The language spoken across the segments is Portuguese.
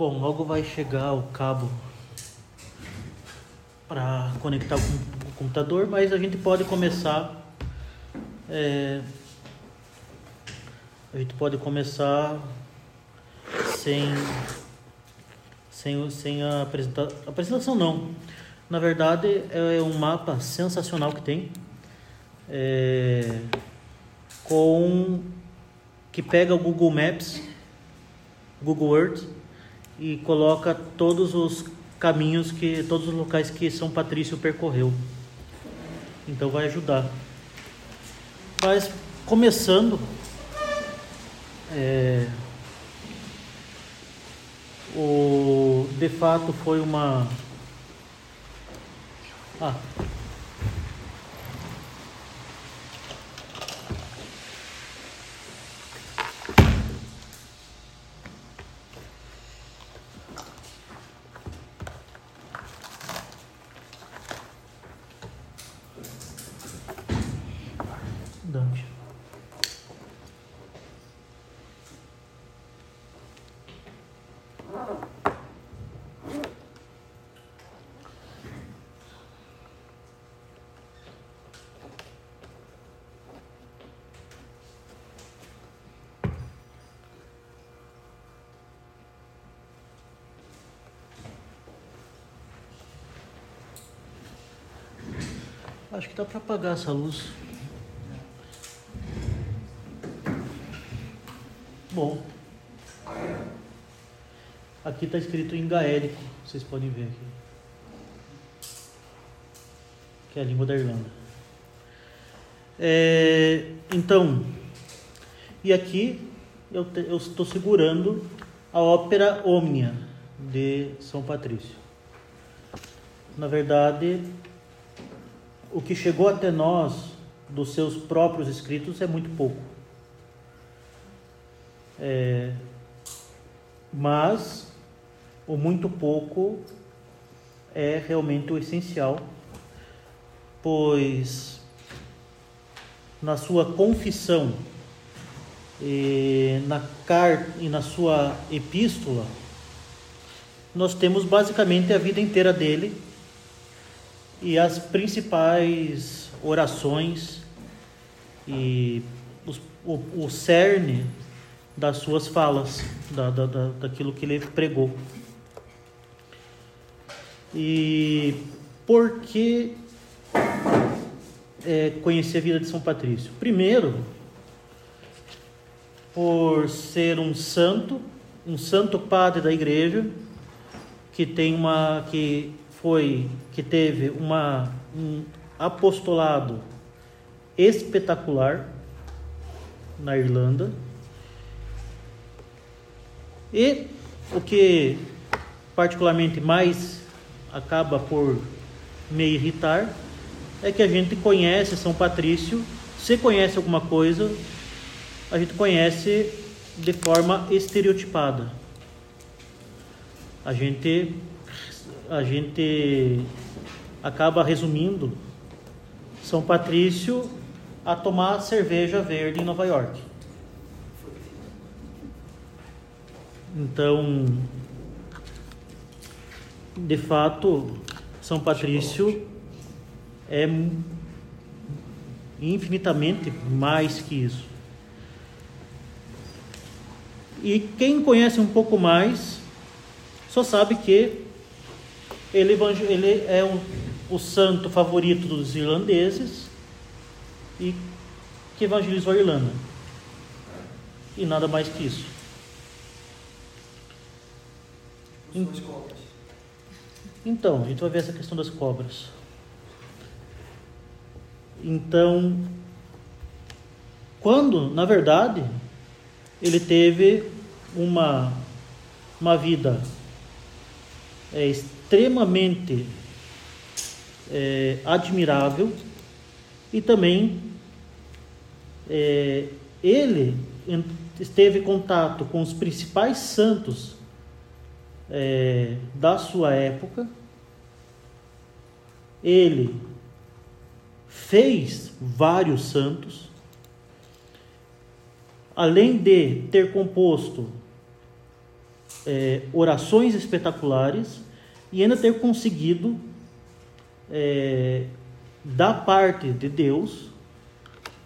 Bom, logo vai chegar o cabo para conectar o computador, mas a gente pode começar. é, a gente pode começar sem sem, sem a apresentação. Apresentação não. Na verdade é um mapa sensacional que tem. é, com que pega o Google Maps, Google Earth e coloca todos os caminhos que todos os locais que São Patrício percorreu. Então vai ajudar. Mas começando é, o de fato foi uma ah, Acho que dá para apagar essa luz. Bom. Aqui está escrito em gaélico, vocês podem ver aqui. Que é a língua da Irlanda. É, então, e aqui eu estou segurando a ópera Omnia de São Patrício. Na verdade, o que chegou até nós dos seus próprios escritos é muito pouco. É, mas o muito pouco é realmente o essencial, pois na sua confissão e na carta e na sua epístola nós temos basicamente a vida inteira dele e as principais orações e os, o, o cerne das suas falas, da, da, da, daquilo que ele pregou. E por que é, conhecer a vida de São Patrício? Primeiro, por ser um santo, um santo padre da igreja, que tem uma que foi que teve uma um apostolado espetacular na Irlanda. E o que particularmente mais acaba por me irritar é que a gente conhece São Patrício, se conhece alguma coisa, a gente conhece de forma estereotipada. A gente a gente acaba resumindo São Patrício a tomar cerveja verde em Nova York. Então, de fato, São Patrício é infinitamente mais que isso. E quem conhece um pouco mais só sabe que ele, ele é o, o santo favorito dos irlandeses e que evangelizou a Irlanda. E nada mais que isso. Então, a gente vai ver essa questão das cobras. Então, quando, na verdade, ele teve uma, uma vida é, extremamente é, admirável e também é, ele esteve em contato com os principais santos é, da sua época. Ele fez vários santos, além de ter composto é, orações espetaculares e ainda ter conseguido, é, da parte de Deus,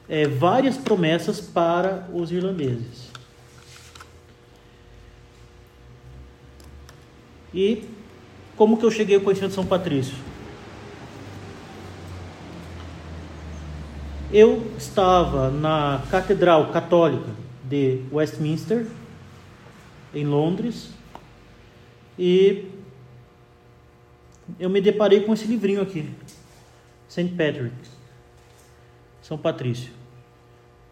é, várias promessas para os irlandeses. E como que eu cheguei ao conhecimento de São Patrício? Eu estava na Catedral Católica de Westminster, em Londres, e eu me deparei com esse livrinho aqui, St. Patrick, São Patrício.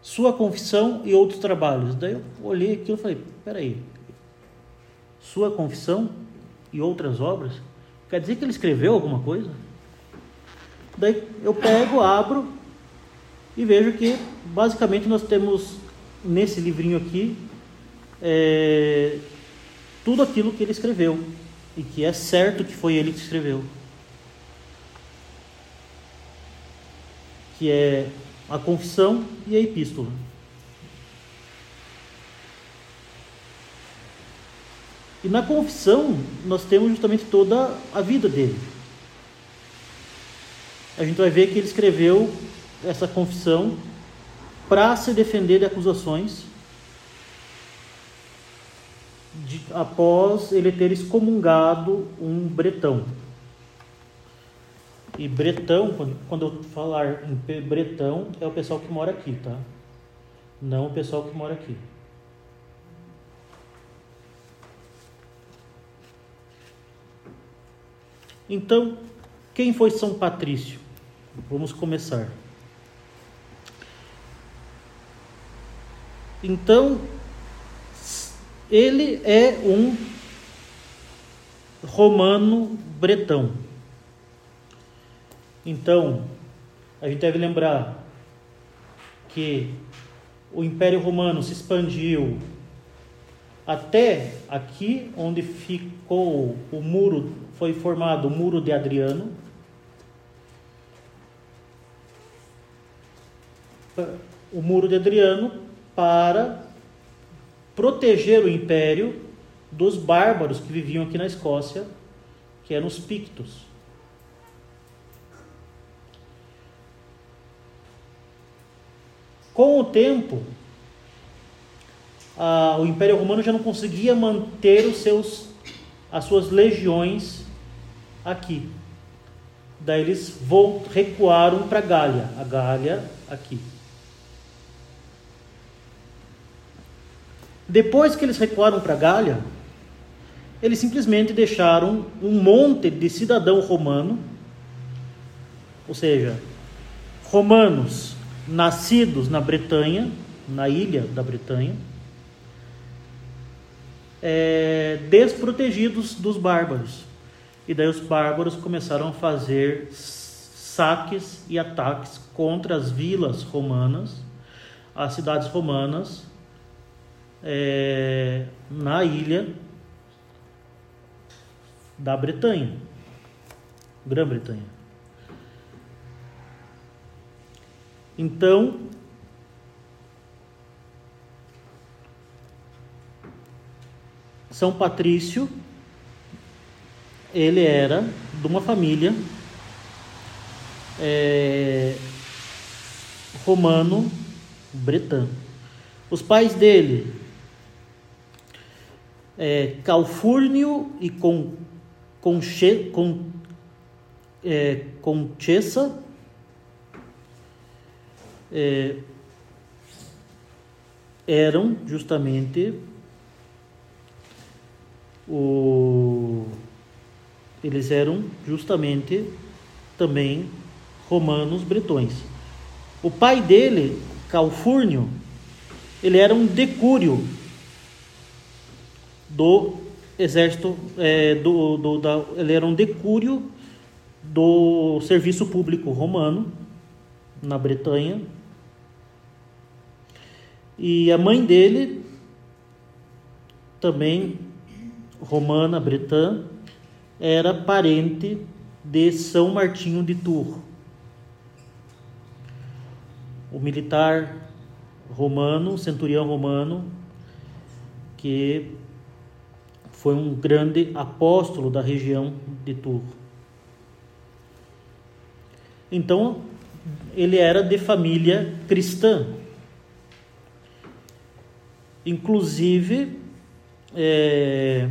Sua confissão e outros trabalhos. Daí eu olhei aquilo e falei: peraí, sua confissão e outras obras? Quer dizer que ele escreveu alguma coisa? Daí eu pego, abro e vejo que basicamente nós temos nesse livrinho aqui é, tudo aquilo que ele escreveu e que é certo que foi ele que escreveu. Que é a confissão e a epístola. E na confissão nós temos justamente toda a vida dele. A gente vai ver que ele escreveu essa confissão para se defender de acusações de, após ele ter excomungado um bretão. E bretão, quando eu falar em bretão, é o pessoal que mora aqui, tá? Não o pessoal que mora aqui. Então, quem foi São Patrício? Vamos começar. Então, ele é um romano bretão. Então, a gente deve lembrar que o Império Romano se expandiu até aqui, onde ficou o muro, foi formado o Muro de Adriano. O Muro de Adriano para proteger o império dos bárbaros que viviam aqui na Escócia, que eram os Pictos. Com o tempo, a, o Império Romano já não conseguia manter os seus, as suas legiões aqui. Daí eles recuaram para a Gália, a Gália aqui. Depois que eles recuaram para Gália, eles simplesmente deixaram um monte de cidadão romano, ou seja, romanos nascidos na Bretanha, na ilha da Bretanha, é, desprotegidos dos bárbaros. E daí os bárbaros começaram a fazer saques e ataques contra as vilas romanas, as cidades romanas, é, na ilha da Bretanha, Grã-Bretanha. Então, São Patrício, ele era de uma família é, romano bretã. Os pais dele é, Calfúrnio e com, Conche, com, é, Conchessa, é, eram justamente o, eles eram justamente também romanos bretões. O pai dele, Calfúrnio, ele era um decúrio do exército, é, do, do, da, ele era um decúrio do serviço público romano na Bretanha. E a mãe dele, também romana, bretã, era parente de São Martinho de Tours. O militar romano, centurião romano, que foi um grande apóstolo da região de Turro. Então, ele era de família cristã. Inclusive, é,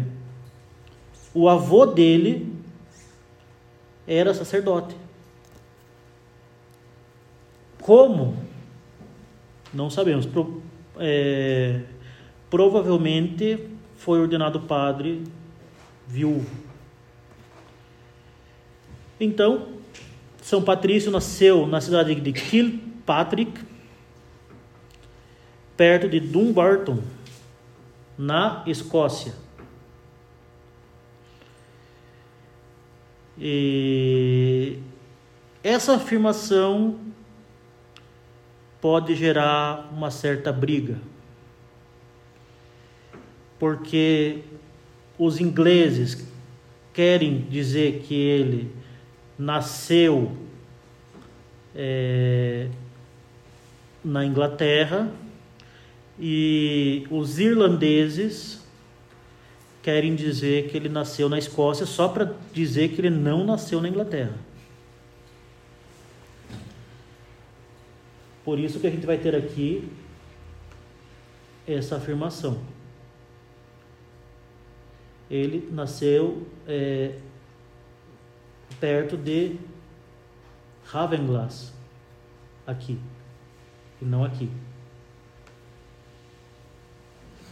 o avô dele era sacerdote. Como? Não sabemos. Pro, é, provavelmente foi ordenado padre viúvo. Então, São Patrício nasceu na cidade de Kilpatrick, perto de Dumbarton, na Escócia. E essa afirmação pode gerar uma certa briga, porque os ingleses querem dizer que ele nasceu é, na Inglaterra e os irlandeses querem dizer que ele nasceu na Escócia só para dizer que ele não nasceu na Inglaterra. Por isso que a gente vai ter aqui essa afirmação. Ele nasceu é, perto de Ravenglass, aqui, e não aqui.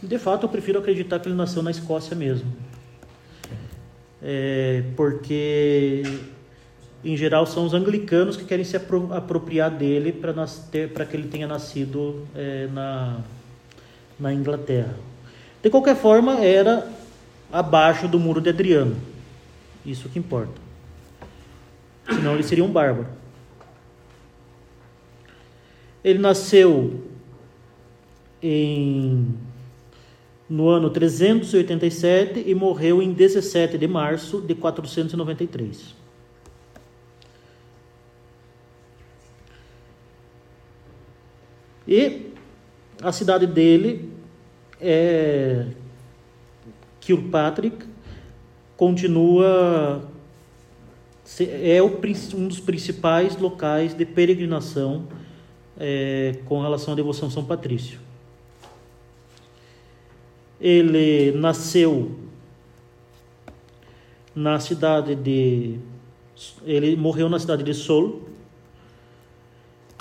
De fato, eu prefiro acreditar que ele nasceu na Escócia mesmo. É, porque em geral são os anglicanos que querem se apropriar dele para que ele tenha nascido é, na, na Inglaterra. De qualquer forma, era abaixo do muro de Adriano. Isso que importa. Senão ele seria um bárbaro. Ele nasceu em, no ano 387 e morreu em 17 de março de 493. E a cidade dele é Kilpatrick, continua é um dos principais locais de peregrinação é, com relação à devoção a São Patrício. Ele nasceu na cidade de. Ele morreu na cidade de Sol,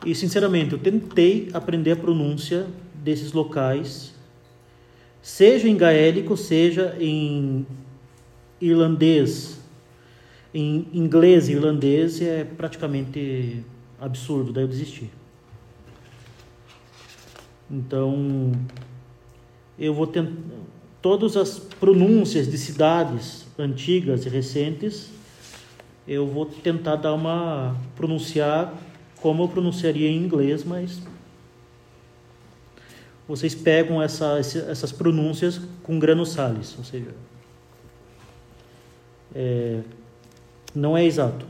e sinceramente, eu tentei aprender a pronúncia desses locais, seja em gaélico, seja em irlandês, em inglês e irlandês, é praticamente absurdo, daí eu desisti. Então, eu vou tentar todas as pronúncias de cidades antigas e recentes, eu vou tentar dar uma pronunciar como eu pronunciaria em inglês, mas vocês pegam essa, essas pronúncias com grano salis, ou seja, é, não é exato.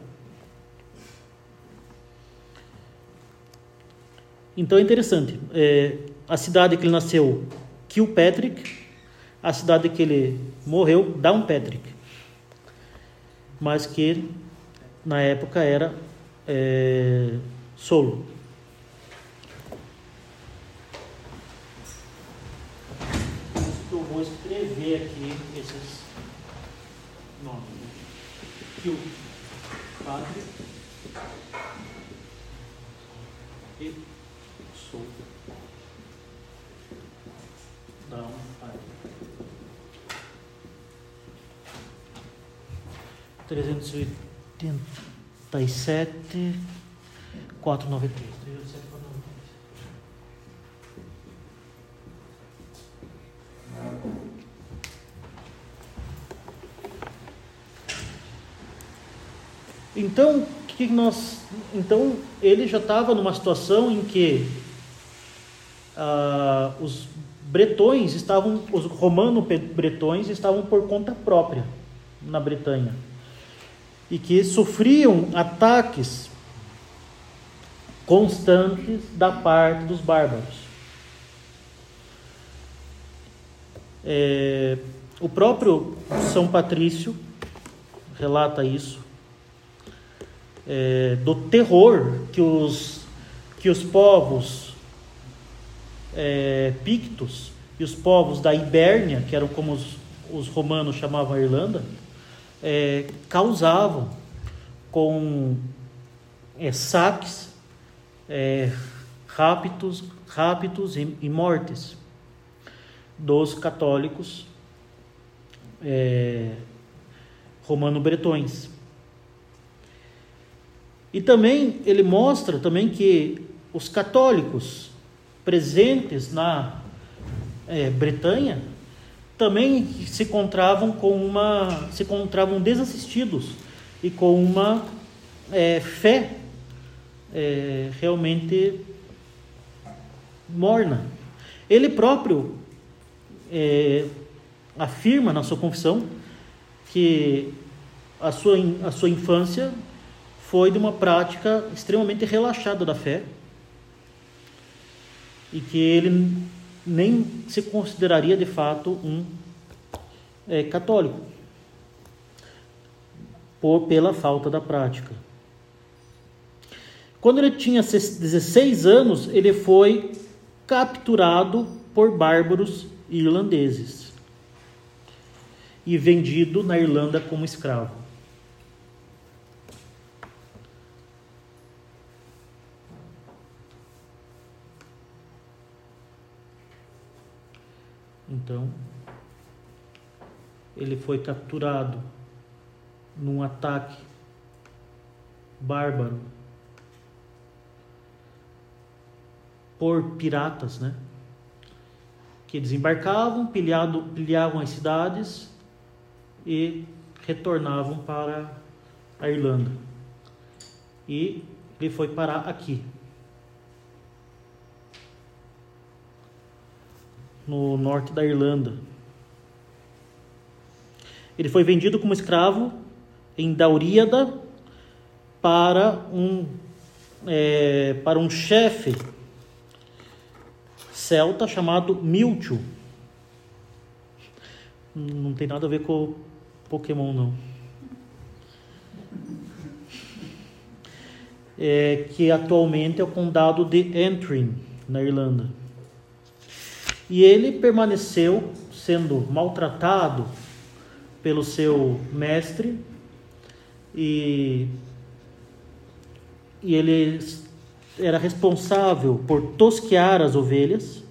Então é interessante. É, a cidade que ele nasceu, Kilpatrick, a cidade que ele morreu, Downpatrick, mas que na época era é, solo. Eu vou escrever aqui esses nomes. Q, padre e sou. Não, padre. 387 493. Então, que nós, então ele já estava numa situação em que ah, os bretões estavam, os romano-bretões estavam por conta própria na Bretanha e que sofriam ataques constantes da parte dos bárbaros. É, o próprio São Patrício relata isso, é, do terror que os, que os povos é, pictos e os povos da Ibérnia, que eram como os, os romanos chamavam a Irlanda, é, causavam com é, saques, é, raptos, raptos e, e mortes dos católicos é, romano-bretões. E também ele mostra também que os católicos presentes na é, Bretanha também se encontravam com uma se encontravam desassistidos e com uma é, fé é, realmente morna. Ele próprio é, afirma na sua confissão que a sua, a sua infância foi de uma prática extremamente relaxada da fé e que ele nem se consideraria de fato um é, católico por pela falta da prática. Quando ele tinha 16 anos, ele foi capturado por bárbaros irlandeses e vendido na Irlanda como escravo. Então, ele foi capturado num ataque bárbaro por piratas, né? Que desembarcavam, pilhado, pilhavam as cidades e retornavam para a Irlanda. E ele foi parar aqui, no norte da Irlanda. Ele foi vendido como escravo em Dauríada para um é, para um chefe celta chamado Mewtwo. Não tem nada a ver com Pokémon não. É, que atualmente é o condado de Antrim, na Irlanda. E ele permaneceu sendo maltratado pelo seu mestre e, e ele era responsável por tosquear as ovelhas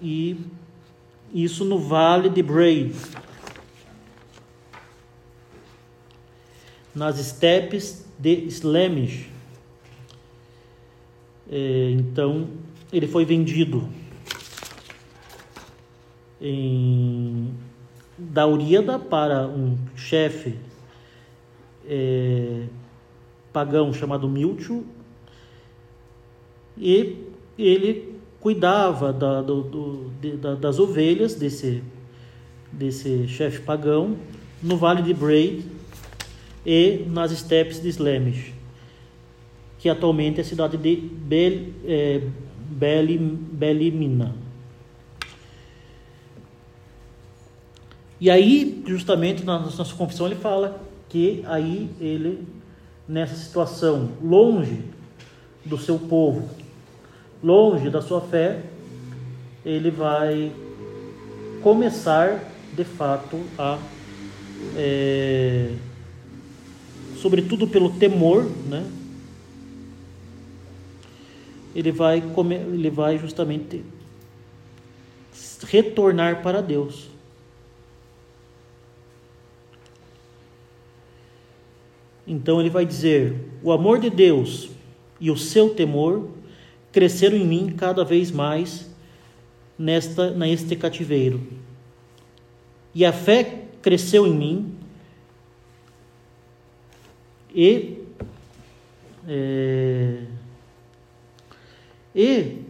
e isso no vale de Bray, nas estepes de Slemish. É, então ele foi vendido em Dauríada para um chefe é, pagão chamado Miltio e ele cuidava da, do, do, de, da, das ovelhas desse, desse chefe pagão no Vale de Braid e nas estepes de Slemish, que atualmente é a cidade de Bel, é, Belimina. E aí, justamente na nossa confissão, ele fala que aí ele, nessa situação, longe do seu povo, longe da sua fé, ele vai começar de fato a, é, sobretudo pelo temor, né? Ele vai, ele vai justamente retornar para Deus. Então ele vai dizer: o amor de Deus e o seu temor cresceram em mim cada vez mais nesta neste cativeiro. E a fé cresceu em mim e é, e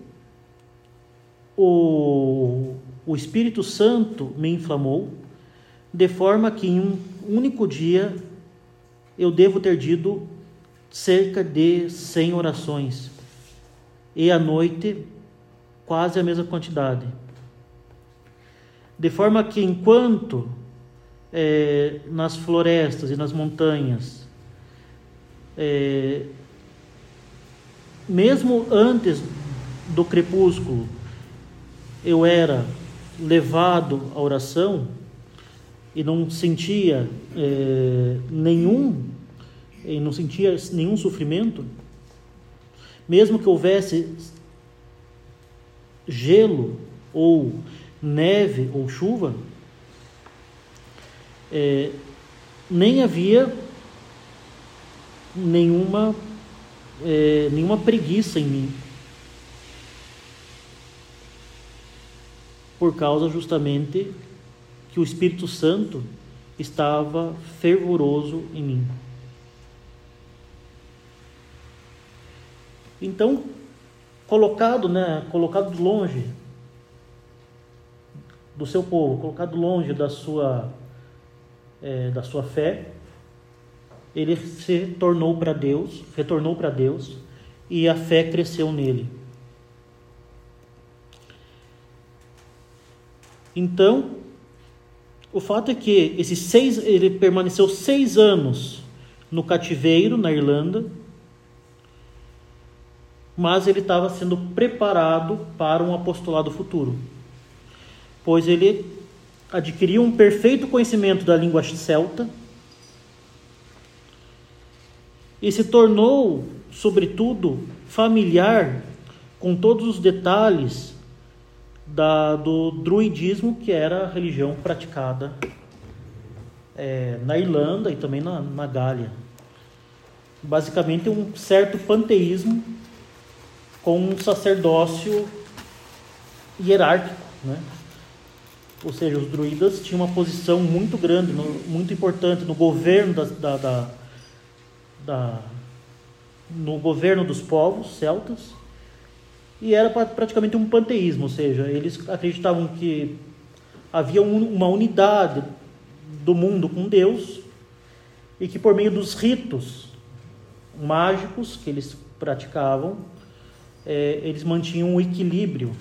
o, o Espírito Santo me inflamou, de forma que em um único dia eu devo ter dito cerca de 100 orações e à noite quase a mesma quantidade. de forma que enquanto é, nas florestas e nas montanhas, é, mesmo antes do crepúsculo, eu era levado à oração e não sentia é, nenhum, e não sentia nenhum sofrimento, mesmo que houvesse gelo ou neve ou chuva, é, nem havia nenhuma, é, nenhuma preguiça em mim. Por causa justamente que o Espírito Santo estava fervoroso em mim. Então, colocado, né, colocado longe do seu povo, colocado longe da sua é, da sua fé, ele se tornou para Deus, retornou para Deus e a fé cresceu nele. Então, o fato é que esses seis, ele permaneceu seis anos no cativeiro na Irlanda, mas ele estava sendo preparado para um apostolado futuro, pois ele adquiriu um perfeito conhecimento da língua celta e se tornou, sobretudo, familiar com todos os detalhes da, do druidismo, que era a religião praticada é, na Irlanda e também na, na Gália. Basicamente, um certo panteísmo com um sacerdócio hierárquico, né? ou seja, os druidas tinham uma posição muito grande, muito importante no governo da, da, da, da no governo dos povos celtas e era praticamente um panteísmo, ou seja, eles acreditavam que havia uma unidade do mundo com Deus e que por meio dos ritos mágicos que eles praticavam, é, eles mantinham o equilíbrio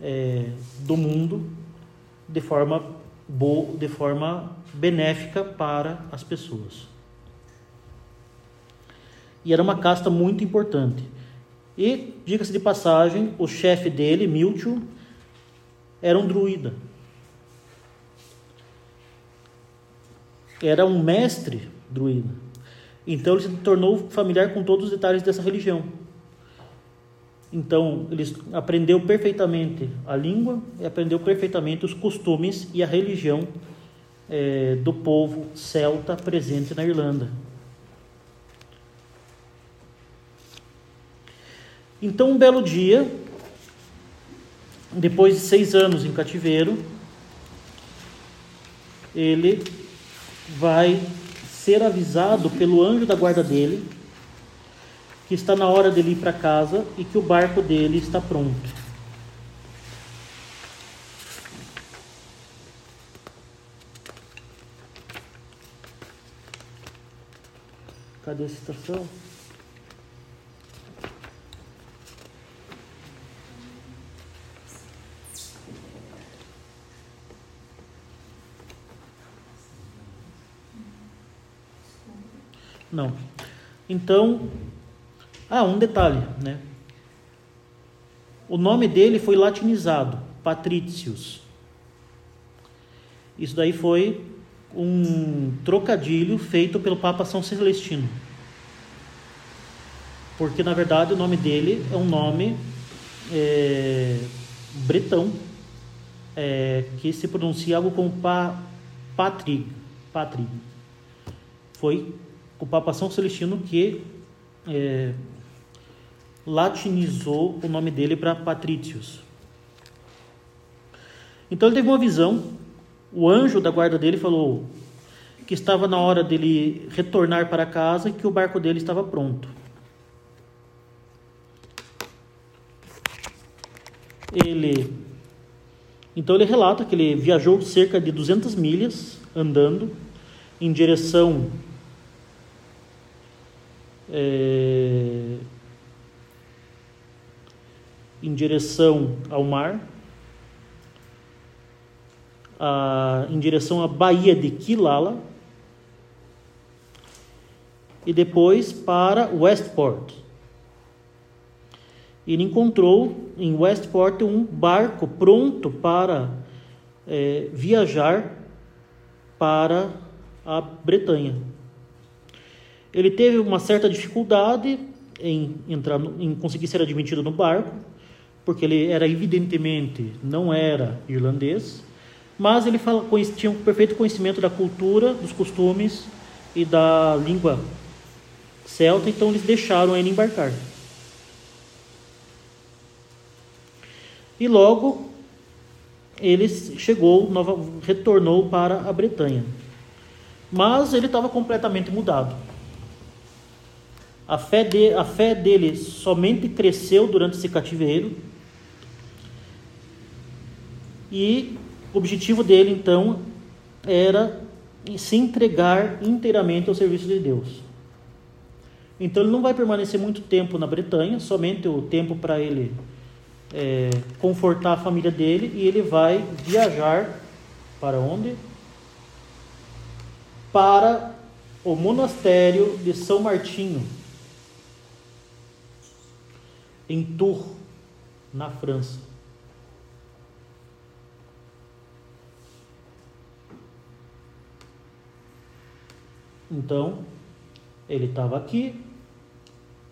é, do mundo de forma boa, de forma benéfica para as pessoas. E era uma casta muito importante. E, diga-se de passagem, o chefe dele, Miltio, era um druida. Era um mestre druida. Então ele se tornou familiar com todos os detalhes dessa religião. Então, ele aprendeu perfeitamente a língua e aprendeu perfeitamente os costumes e a religião é, do povo celta presente na Irlanda. Então, um belo dia, depois de seis anos em cativeiro, ele vai ser avisado pelo anjo da guarda dele que está na hora dele ir para casa e que o barco dele está pronto. Cadê a citação? Não. Então, ah, um detalhe, né? O nome dele foi latinizado, Patricius. Isso daí foi um trocadilho feito pelo Papa São Celestino. Porque, na verdade, o nome dele é um nome é, bretão, é, que se pronuncia algo como pa, patri, patri. Foi o Papa São Celestino que é, latinizou o nome dele para Patricius. Então ele teve uma visão, o anjo da guarda dele falou que estava na hora dele retornar para casa e que o barco dele estava pronto. Ele então ele relata que ele viajou cerca de 200 milhas andando em direção é, em direção ao mar. a, em direção à Baía de Quilala e depois para Westport. Ele encontrou em Westport um barco pronto para é, viajar para a Bretanha. Ele teve uma certa dificuldade em entrar, em conseguir ser admitido no barco, porque ele era evidentemente não era irlandês, mas ele fala, tinha um perfeito conhecimento da cultura, dos costumes e da língua celta, então eles deixaram ele embarcar. E logo ele chegou, retornou para a Bretanha. Mas ele estava completamente mudado. A fé, de, a fé dele somente cresceu durante esse cativeiro. E o objetivo dele, então, era se entregar inteiramente ao serviço de Deus. Então, ele não vai permanecer muito tempo na Bretanha, somente o tempo para ele é, confortar a família dele, e ele vai viajar para onde? Para o monastério de São Martinho, em Tours, na França. Então, ele estava aqui,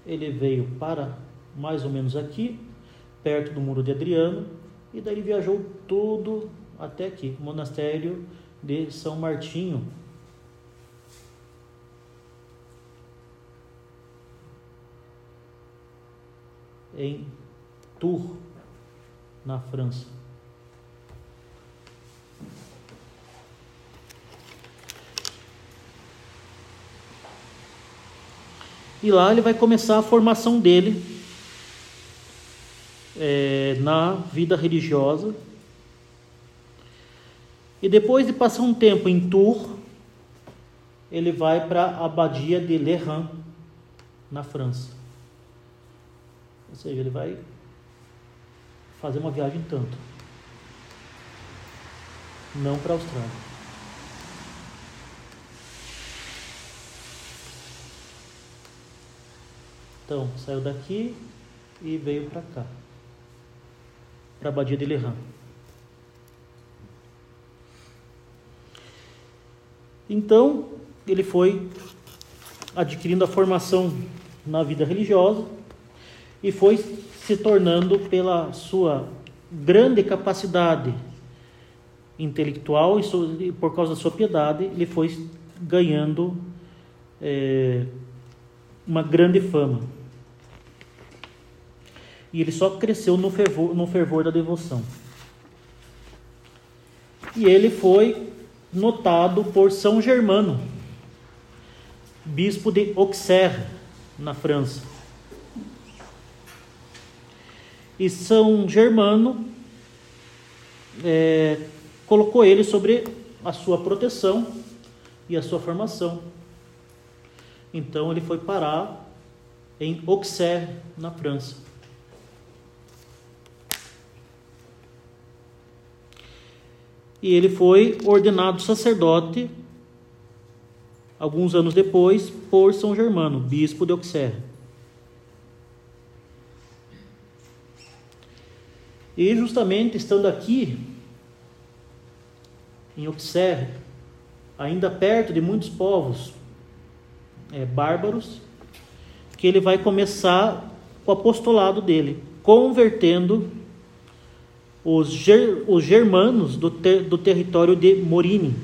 ele veio para mais ou menos aqui, perto do muro de Adriano, e daí ele viajou tudo até aqui, monastério de São Martinho, em Tours, na França. E lá ele vai começar a formação dele é, na vida religiosa. E depois de passar um tempo em Tours, ele vai para a abadia de Lerran, na França. Ou seja, ele vai fazer uma viagem tanto. Não para a Austrália. Então, saiu daqui e veio para cá. Para a Badia de Lerran. Então, ele foi adquirindo a formação na vida religiosa e foi se tornando, pela sua grande capacidade intelectual e por causa da sua piedade, ele foi ganhando é, uma grande fama. E ele só cresceu no fervor, no fervor da devoção. E ele foi notado por São Germano, bispo de Auxerre, na França. E São Germano é, colocou ele sobre a sua proteção e a sua formação. Então ele foi parar em Auxerre, na França. E ele foi ordenado sacerdote alguns anos depois por São Germano, bispo de Auxerre. E justamente estando aqui, em Auxerre, ainda perto de muitos povos é, bárbaros, que ele vai começar o apostolado dele, convertendo os, ger, os germanos do, ter, do território de Morini.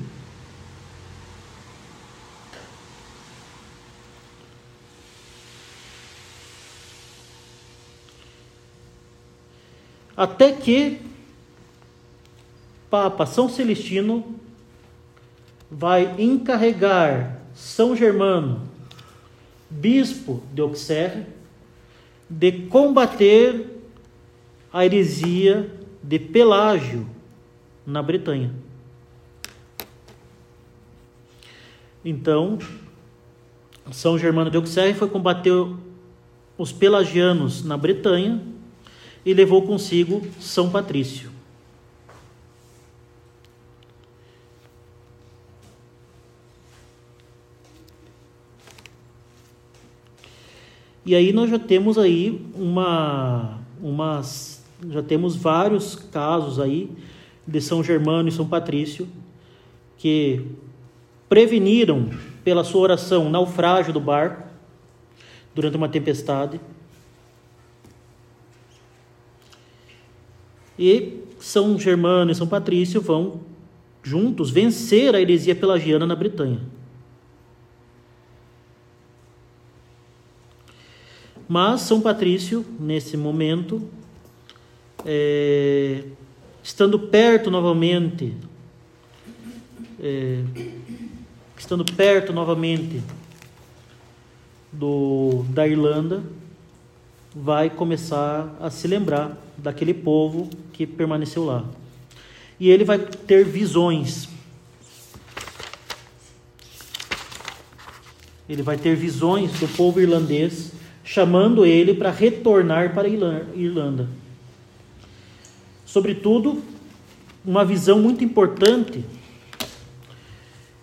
Até que Papa São Celestino vai encarregar São Germano, bispo de Auxerre, de combater a heresia de Pelágio na Bretanha. Então, São Germano de Auxerre foi combater os pelagianos na Bretanha e levou consigo São Patrício. E aí nós já temos aí uma, umas, já temos vários casos aí de São Germano e São Patrício que preveniram pela sua oração o naufrágio do barco durante uma tempestade. E São Germano e São Patrício vão juntos vencer a heresia pelagiana na Bretanha. Mas São Patrício, nesse momento, é, estando perto novamente, é, estando perto novamente do, da Irlanda, vai começar a se lembrar daquele povo que permaneceu lá. E ele vai ter visões. Ele vai ter visões do povo irlandês chamando ele para retornar para a Irlanda. Sobretudo, uma visão muito importante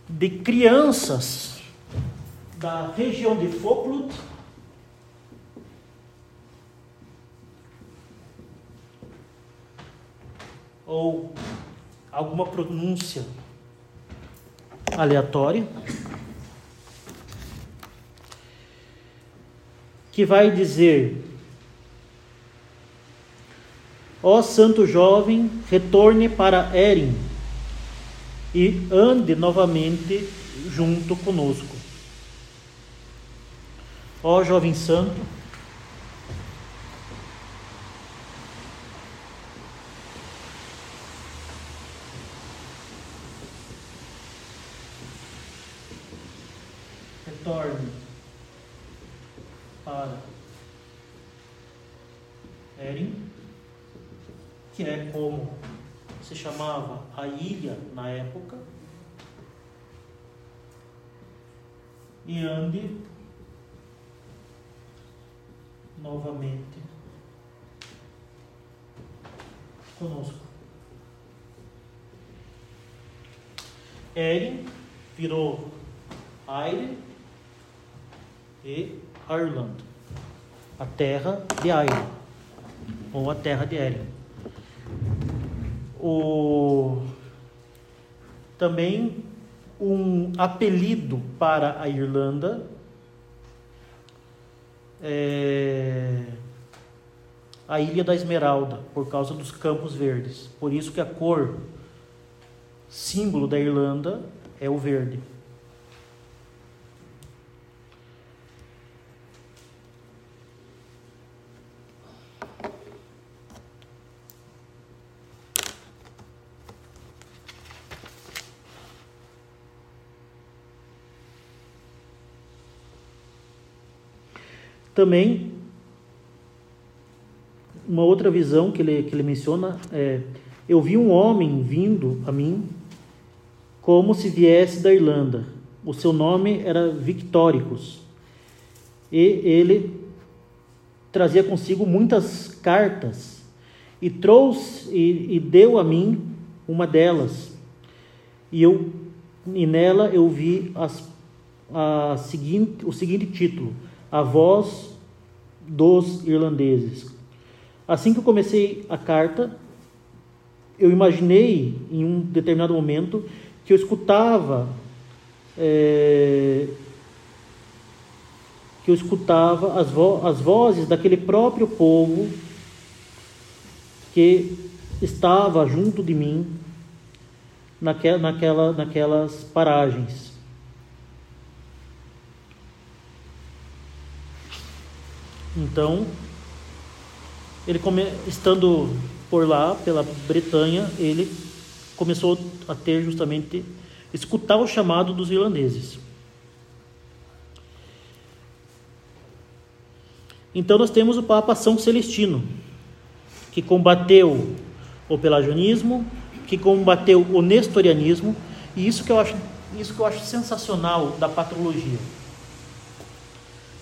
de crianças da região de Falkland ou alguma pronúncia aleatória que vai dizer: Ó santo jovem, retorne para Erin e ande novamente junto conosco. Ó jovem santo, retorne para Erin, que é como se chamava a ilha na época, e ande novamente conosco. Erin virou Aire e Ireland, a terra de Ireland, ou a terra de Erin. O... Também um apelido para a Irlanda é a Ilha da Esmeralda, por causa dos campos verdes. Por isso que a cor símbolo da Irlanda é o verde. Também, uma outra visão que ele, que ele menciona é: Eu vi um homem vindo a mim como se viesse da Irlanda. O seu nome era Victoricus. E ele trazia consigo muitas cartas e trouxe e, e deu a mim uma delas. E eu e nela eu vi as, a seguinte, o seguinte título: a voz dos irlandeses. Assim que eu comecei a carta, eu imaginei em um determinado momento que eu escutava é, que eu escutava as, vo as vozes daquele próprio povo que estava junto de mim naquela, naquela, naquelas paragens. Então, ele come, estando por lá, pela Bretanha, ele começou a ter justamente escutar o chamado dos irlandeses. Então nós temos o Papa São Celestino, que combateu o pelagianismo, que combateu o nestorianismo, e isso que eu acho, isso que eu acho sensacional da patrologia.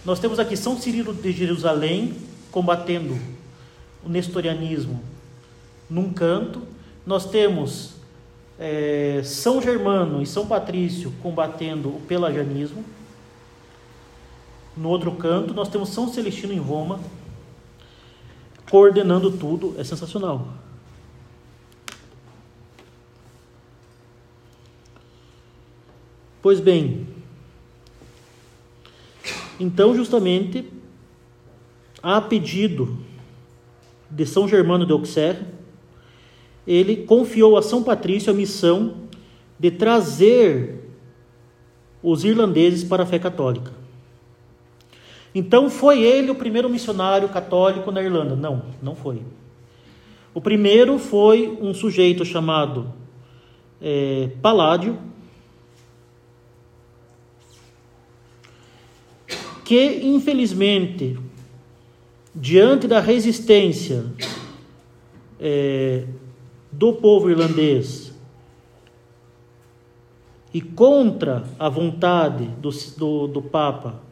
Nós temos aqui São Cirilo de Jerusalém combatendo o nestorianismo num canto, nós temos é, São Germano e São Patrício combatendo o pelagianismo, No outro canto, nós temos São Celestino em Roma, coordenando tudo, é sensacional. Pois bem, então, justamente, a pedido de São Germano de Auxerre, ele confiou a São Patrício a missão de trazer os irlandeses para a fé católica. Então, foi ele o primeiro missionário católico na Irlanda? Não, não foi. O primeiro foi um sujeito chamado é, Paládio, que infelizmente, diante da resistência é, do povo irlandês e contra a vontade do, do, do Papa,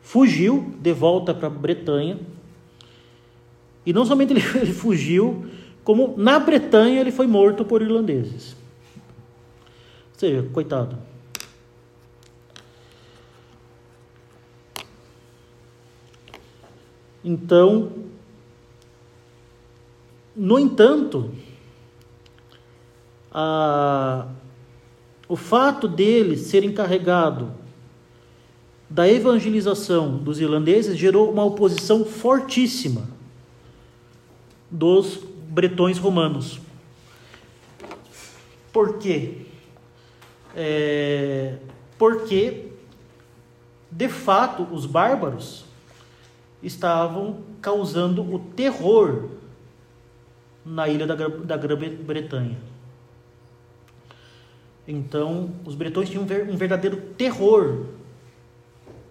fugiu de volta para a Bretanha. E não somente ele, ele fugiu, como na Bretanha ele foi morto por irlandeses. Ou seja, coitado. Então, no entanto, a, o fato dele ser encarregado da evangelização dos irlandeses gerou uma oposição fortíssima dos bretões romanos. Por quê? É, porque, de fato, os bárbaros estavam causando o terror na ilha da, da Grã-Bretanha. Então, os bretões tinham um verdadeiro terror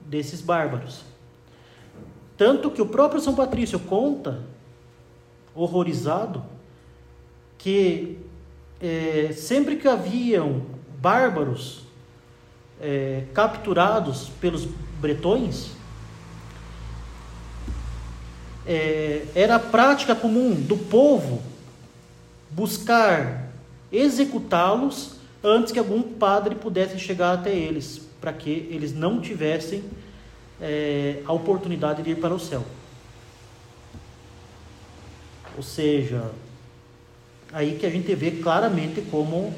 desses bárbaros. Tanto que o próprio São Patrício conta, horrorizado, que é, sempre que haviam bárbaros é, capturados pelos bretões, é, era a prática comum do povo buscar executá-los antes que algum padre pudesse chegar até eles, para que eles não tivessem é, a oportunidade de ir para o céu. Ou seja, aí que a gente vê claramente como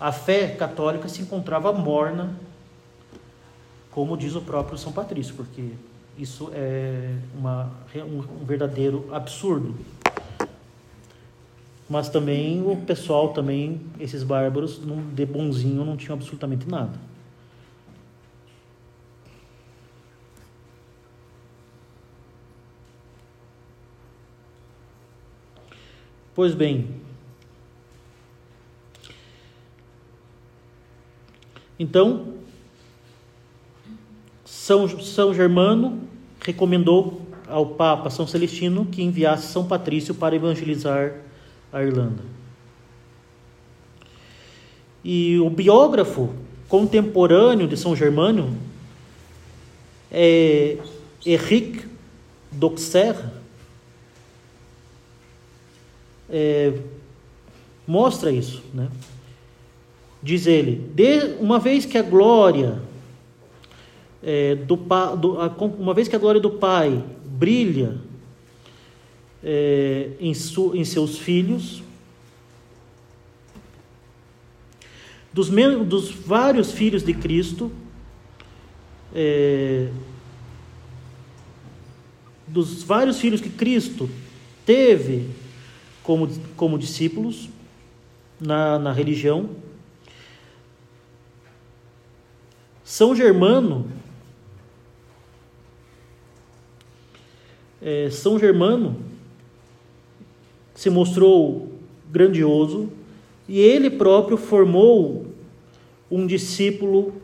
a fé católica se encontrava morna, como diz o próprio São Patrício, porque isso é uma, um, verdadeiro absurdo. Mas também o pessoal, também esses bárbaros, de bonzinho, não tinham absolutamente nada. Pois bem, então são, São Germano recomendou ao Papa São Celestino que enviasse São Patrício para evangelizar a Irlanda. E o biógrafo contemporâneo de São Germano é Henrique d'Auxerre, é, mostra isso, né? Diz ele: de, uma vez que a glória é, do, do, uma vez que a glória do Pai brilha é, em, su, em seus filhos, dos, dos vários filhos de Cristo, é, dos vários filhos que Cristo teve como, como discípulos na, na religião, São Germano é, São Germano se mostrou grandioso e ele próprio formou um discípulo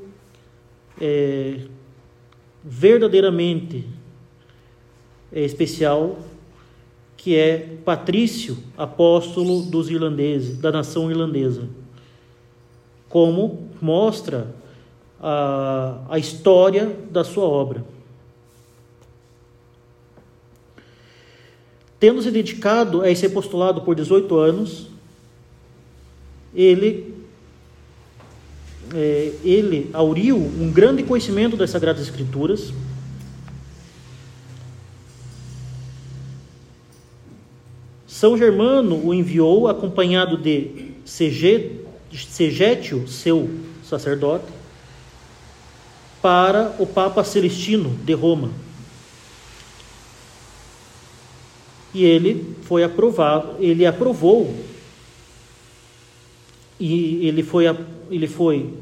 é, verdadeiramente é, especial, que é Patrício, apóstolo dos irlandeses, da nação irlandesa. Como mostra a, a história da sua obra. Tendo se dedicado a esse apostolado por 18 anos, ele é, ele auriu um grande conhecimento das Sagradas Escrituras. São Germano o enviou acompanhado de Segétio, seu sacerdote, para o Papa Celestino de Roma. E ele foi aprovado, ele aprovou e ele foi, ele foi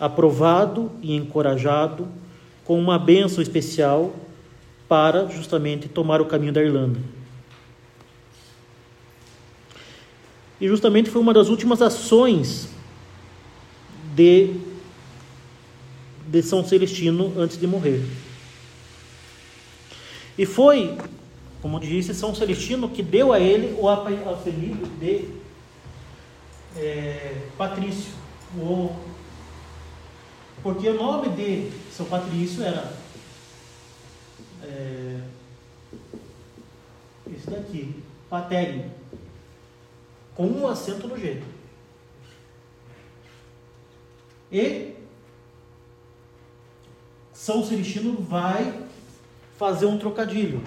aprovado e encorajado com uma bênção especial para justamente tomar o caminho da Irlanda. E justamente foi uma das últimas ações de, de São Celestino antes de morrer. E foi, como disse, São Celestino que deu a ele o apelido de é, Patrício, o, porque o nome de São Patrício era é, esse daqui, Patério, com um acento no G. E São Celestino vai fazer um trocadilho.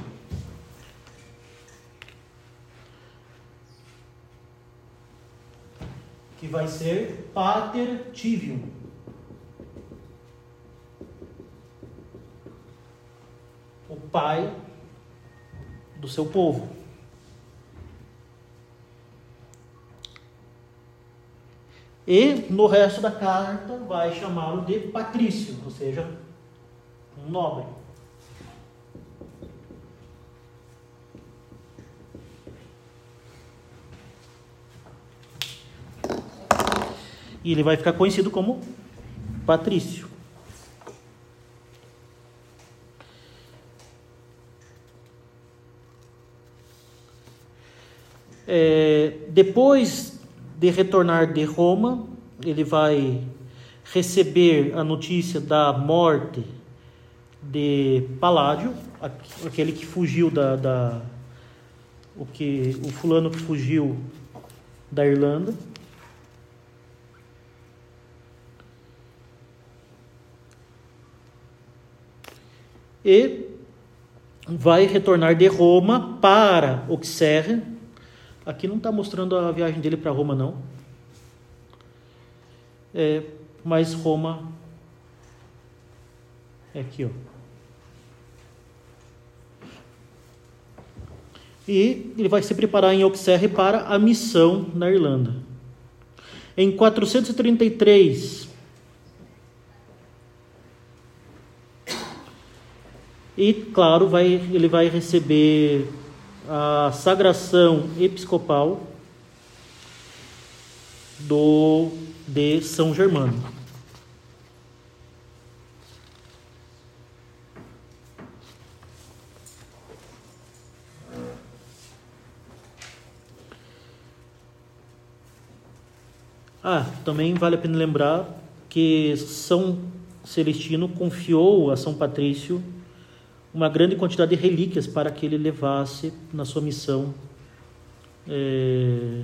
Que vai ser Pater Tivium. O pai do seu povo. E no resto da carta vai chamá-lo de Patrício, ou seja, um nobre. E ele vai ficar conhecido como Patrício. É, depois de retornar de Roma, ele vai receber a notícia da morte de Paládio, aquele que fugiu da, da o que o fulano que fugiu da Irlanda. E vai retornar de Roma para Auxerre. Aqui não está mostrando a viagem dele para Roma, não. É, mas Roma é aqui, ó. E ele vai se preparar em Auxerre para a missão na Irlanda. Em 433 E, claro, vai, ele vai receber a sagração episcopal do de São Germano. Ah, também vale a pena lembrar que São Celestino confiou a São Patrício uma grande quantidade de relíquias para que ele levasse na sua missão é,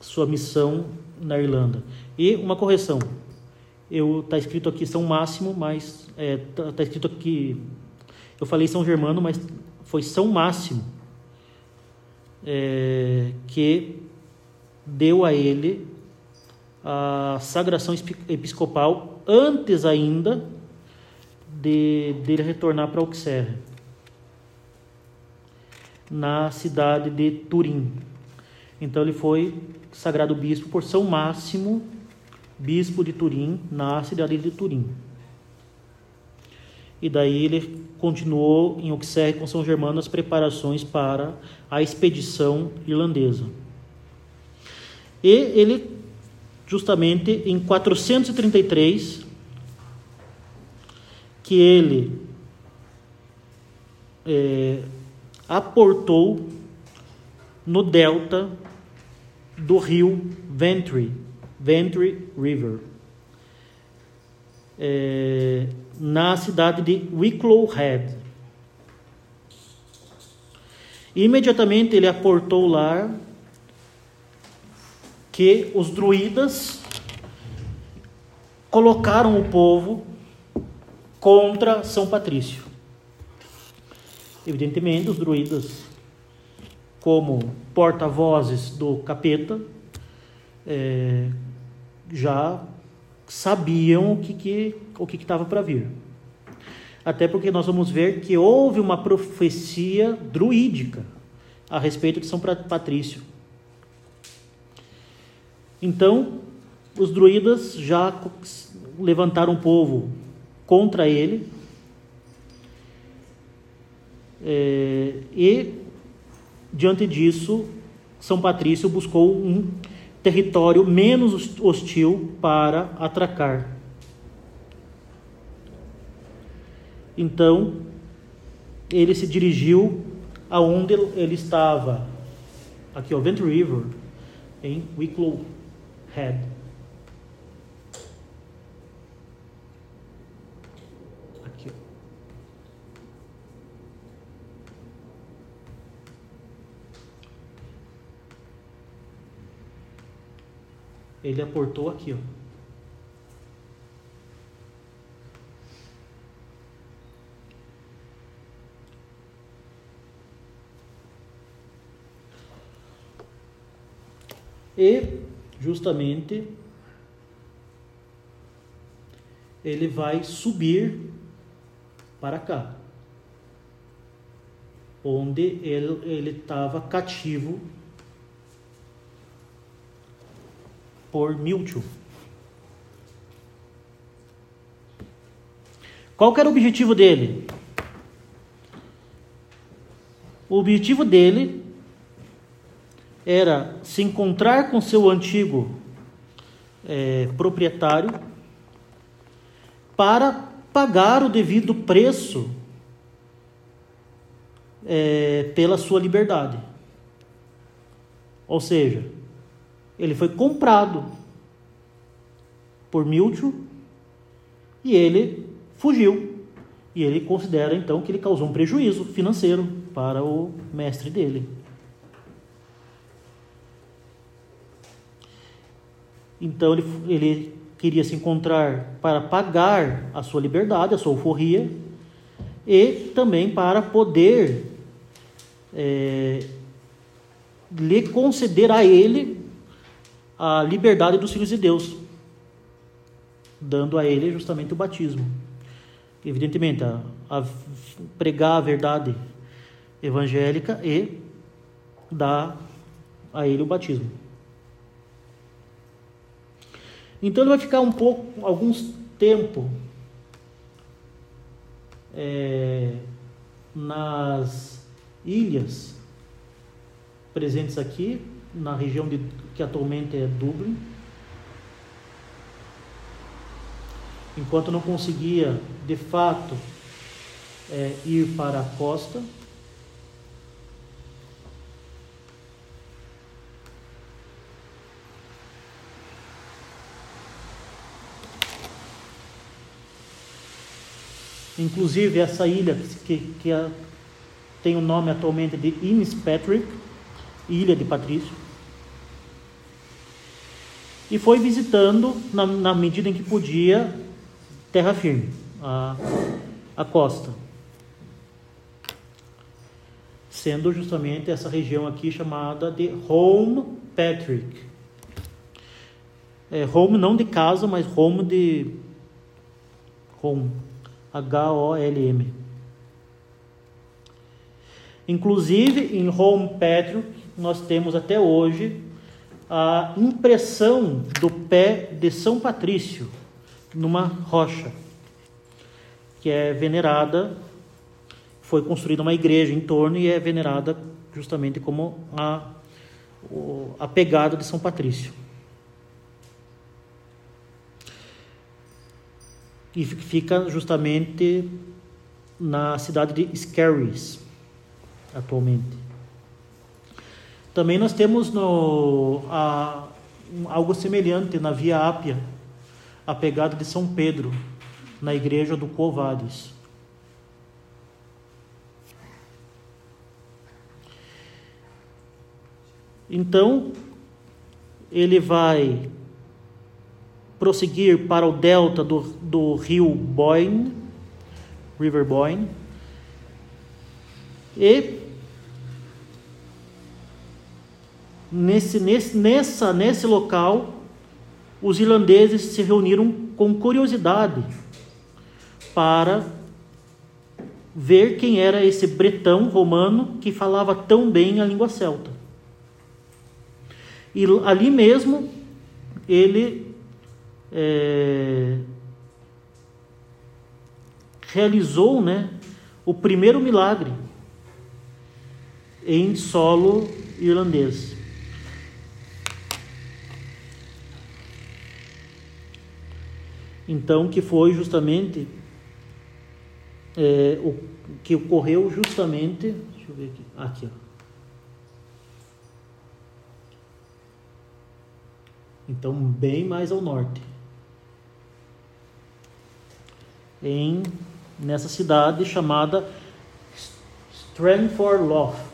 sua missão na Irlanda. E uma correção, eu está escrito aqui São Máximo, mas é, tá, tá escrito aqui, eu falei São Germano, mas foi São Máximo é, que deu a ele a sagração episcopal antes ainda de dele retornar para Auxerre, na cidade de Turim. Então ele foi sagrado bispo por São Máximo, bispo de Turim, na cidade de Turim. E daí ele continuou em Auxerre com São Germano as preparações para a expedição irlandesa. E ele, justamente em 433, que ele é, aportou no delta do rio Ventry, Ventry River, é, na cidade de Wicklow Head. Imediatamente ele aportou lá que os druidas colocaram o povo contra São Patrício. Evidentemente, os druidas, como porta-vozes do capeta, é, já sabiam o que que o que estava para vir. Até porque nós vamos ver que houve uma profecia druídica a respeito de São Patrício. Então, os druidas já levantaram o povo contra ele é, e, diante disso, São Patrício buscou um território menos hostil para atracar. Então, ele se dirigiu aonde ele estava, aqui, ó, Vent River, em Wicklow Head. Aqui, ó. Ele aportou aqui, ó. E justamente ele vai subir para cá, onde ele estava cativo por Milton. Qual era o objetivo dele? O objetivo dele era se encontrar com seu antigo é, proprietário para pagar o devido preço é, pela sua liberdade. Ou seja, ele foi comprado por Milton e ele fugiu. E ele considera então que ele causou um prejuízo financeiro para o mestre dele. Então ele, ele queria se encontrar para pagar a sua liberdade, a sua alforria, e também para poder é, lhe conceder a ele a liberdade dos filhos de Deus, dando a ele justamente o batismo. Evidentemente, a, a pregar a verdade evangélica e dar a ele o batismo. Então ele vai ficar um pouco, alguns tempo é, nas ilhas presentes aqui, na região de, que atualmente é Dublin. Enquanto não conseguia, de fato, é, ir para a costa. Inclusive, essa ilha que, que tem o nome atualmente de Innis Patrick, Ilha de Patrício. E foi visitando, na, na medida em que podia, terra firme, a, a costa. Sendo justamente essa região aqui chamada de Home Patrick. É, home não de casa, mas home de home. H-O-L-M. Inclusive, em Home Patrick, nós temos até hoje a impressão do pé de São Patrício numa rocha, que é venerada, foi construída uma igreja em torno e é venerada justamente como a, a pegada de São Patrício. e fica justamente na cidade de Skerries, atualmente. Também nós temos no, a, algo semelhante na Via Ápia, a pegada de São Pedro, na igreja do Covades. Então, ele vai prosseguir para o delta do, do rio Boyne, River Boyne, e nesse, nesse, nessa, nesse local, os irlandeses se reuniram com curiosidade para ver quem era esse bretão romano que falava tão bem a língua celta. E ali mesmo ele é, realizou né, o primeiro milagre em solo irlandês. Então, que foi justamente é, o que ocorreu justamente, deixa eu ver aqui, aqui ó. Então, bem mais ao norte. Em nessa cidade chamada Strangford Lough.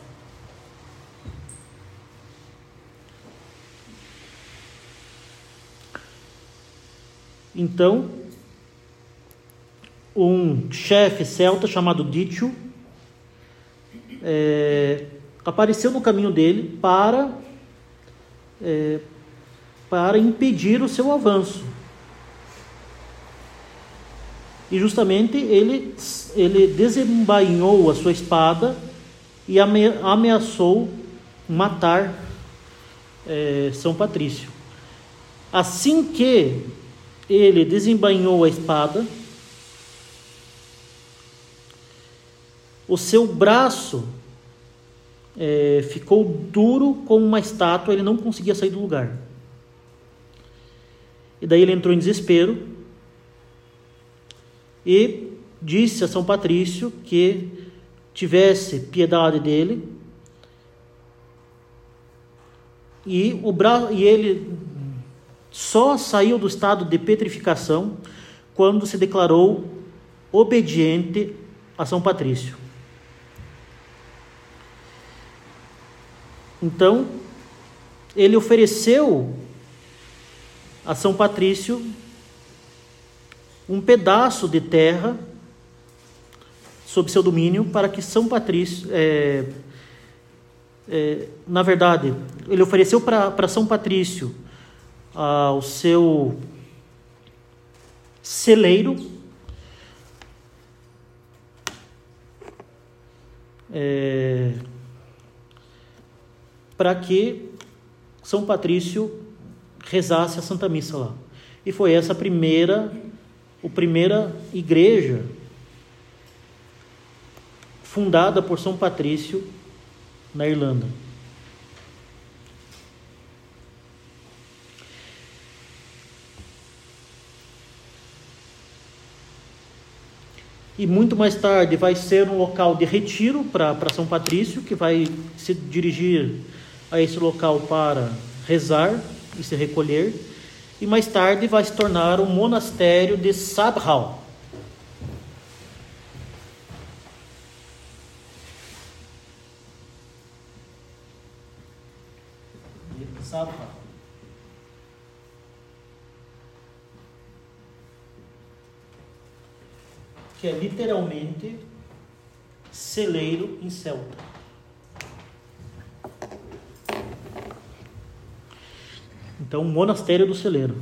Então, um chefe celta chamado Ditio é, apareceu no caminho dele para, é, para impedir o seu avanço. E justamente ele, ele desembainhou a sua espada e ameaçou matar é, São Patrício. Assim que ele desembainhou a espada, o seu braço é, ficou duro como uma estátua, ele não conseguia sair do lugar. E daí ele entrou em desespero e disse a São Patrício que tivesse piedade dele. E, o bra... e ele só saiu do estado de petrificação quando se declarou obediente a São Patrício. Então, ele ofereceu a São Patrício um pedaço de terra sob seu domínio para que São Patrício, é, é, na verdade, ele ofereceu para São Patrício ao seu celeiro. É, para que São Patrício rezasse a Santa Missa lá. E foi essa a primeira, a primeira igreja fundada por São Patrício na Irlanda. E muito mais tarde vai ser um local de retiro para São Patrício, que vai se dirigir a esse local para rezar e se recolher. E mais tarde vai se tornar o monastério de. Sabhal. Que é literalmente celeiro em celta. Então, monastério do celeiro.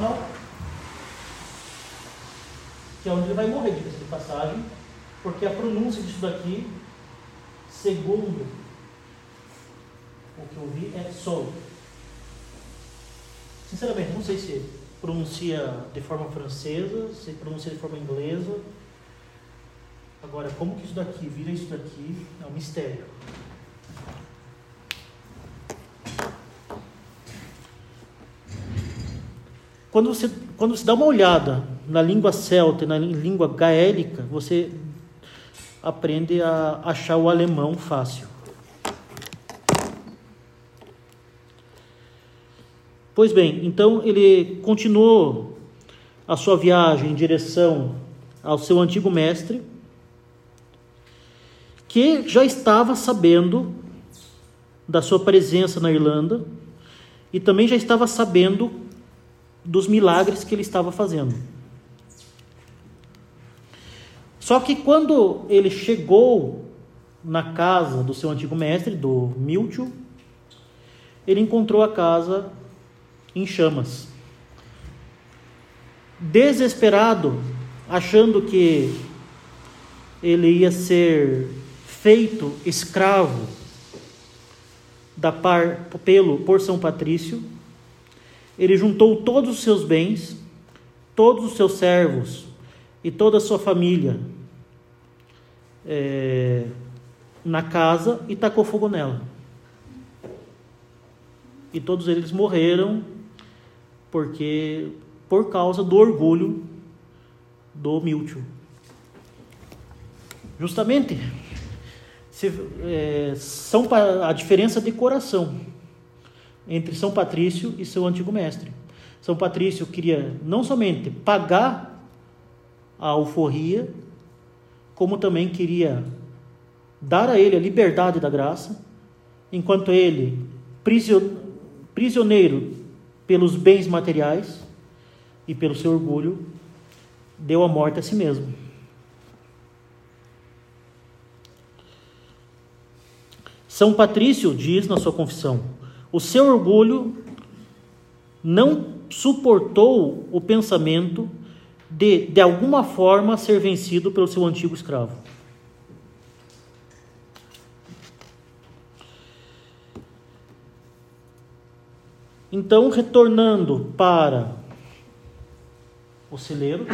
Não? Que é onde ele vai morrer, de passagem, porque a pronúncia disso daqui, segundo o que eu vi é sol. Sinceramente, não sei se pronuncia de forma francesa, se pronuncia de forma inglesa. Agora, como que isso daqui vira isso daqui é um mistério. Quando você, quando você dá uma olhada na língua celta na língua gaélica, você aprende a achar o alemão fácil. Pois bem, então ele continuou a sua viagem em direção ao seu antigo mestre, que já estava sabendo da sua presença na Irlanda e também já estava sabendo dos milagres que ele estava fazendo. Só que quando ele chegou na casa do seu antigo mestre, do Miltio, ele encontrou a casa em chamas. Desesperado, achando que ele ia ser feito escravo da par, pelo por São Patrício, ele juntou todos os seus bens, todos os seus servos e toda a sua família é, na casa e tacou fogo nela. E todos eles morreram porque por causa do orgulho do Miltio. Justamente se, é, são a diferença de coração entre São Patrício e seu antigo mestre. São Patrício queria não somente pagar a alforria, como também queria dar a ele a liberdade da graça, enquanto ele, prisioneiro pelos bens materiais e pelo seu orgulho, deu a morte a si mesmo. São Patrício diz na sua confissão: o seu orgulho não suportou o pensamento de, de alguma forma, ser vencido pelo seu antigo escravo. Então, retornando para o celeiro,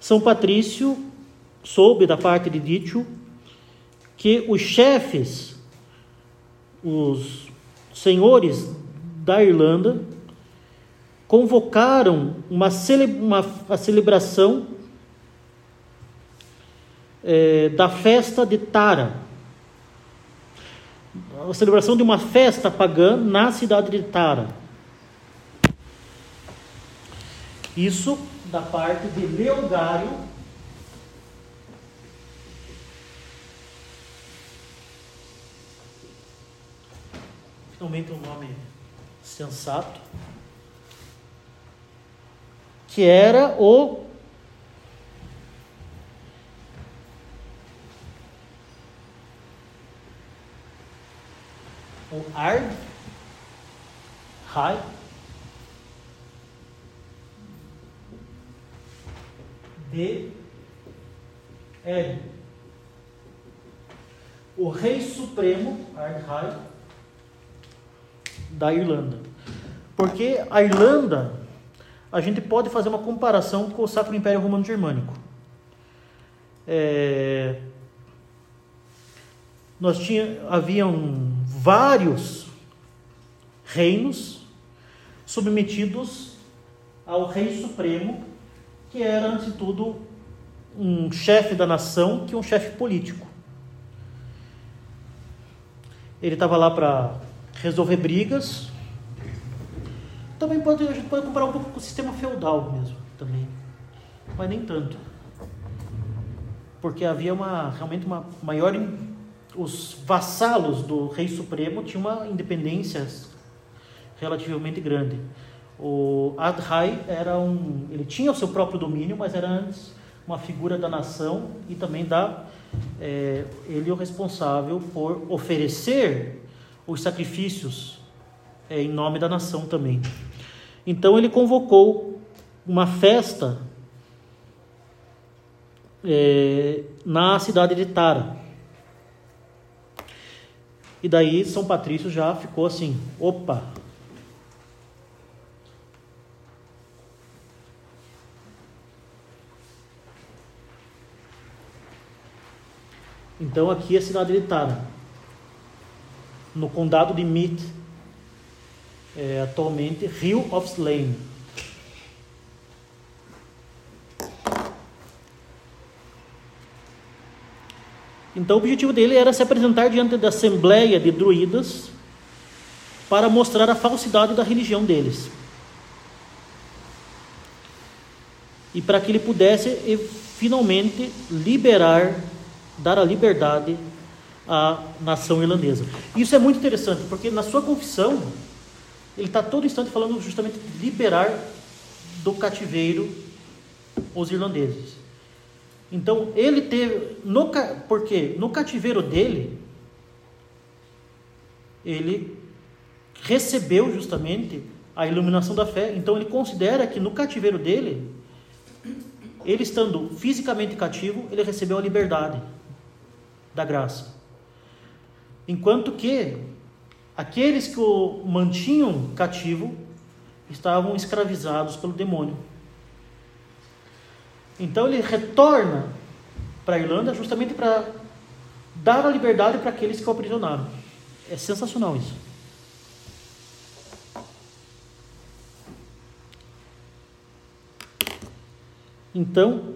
São Patrício soube da parte de Dítio que os chefes, os senhores da Irlanda, convocaram uma, cele, uma a celebração é, da festa de Tara, a celebração de uma festa pagã na cidade de Tara. Isso da parte de Leogário, finalmente um nome sensato, que era o o Ard Hai de Ed o rei supremo Ardhai da Irlanda. Porque a Irlanda a gente pode fazer uma comparação com o Sacro Império Romano Germânico. É, nós tinha, haviam vários reinos submetidos ao Rei Supremo, que era, antes de tudo, um chefe da nação, que um chefe político. Ele estava lá para resolver brigas, também pode, a gente pode comparar um pouco com o sistema feudal mesmo, também. Mas nem tanto. Porque havia uma, realmente uma maior... Os vassalos do rei supremo tinham uma independência relativamente grande. O Adhai era um... Ele tinha o seu próprio domínio, mas era antes uma figura da nação e também da... É, ele é o responsável por oferecer os sacrifícios é, em nome da nação também. Então ele convocou uma festa é, na cidade de Tara. E daí São Patrício já ficou assim: opa! Então aqui é a cidade de Tara, no condado de Meath, é, atualmente Rio of Slane. Então o objetivo dele era se apresentar diante da assembleia de druidas para mostrar a falsidade da religião deles. e para que ele pudesse finalmente liberar, dar a liberdade à nação irlandesa. Isso é muito interessante, porque na sua confissão, ele está todo instante falando justamente de liberar do cativeiro os irlandeses. Então, ele teve, no, porque no cativeiro dele, ele recebeu justamente a iluminação da fé. Então, ele considera que no cativeiro dele, ele estando fisicamente cativo, ele recebeu a liberdade da graça. Enquanto que aqueles que o mantinham cativo estavam escravizados pelo demônio. Então ele retorna para a Irlanda justamente para dar a liberdade para aqueles que o aprisionaram. É sensacional isso. Então,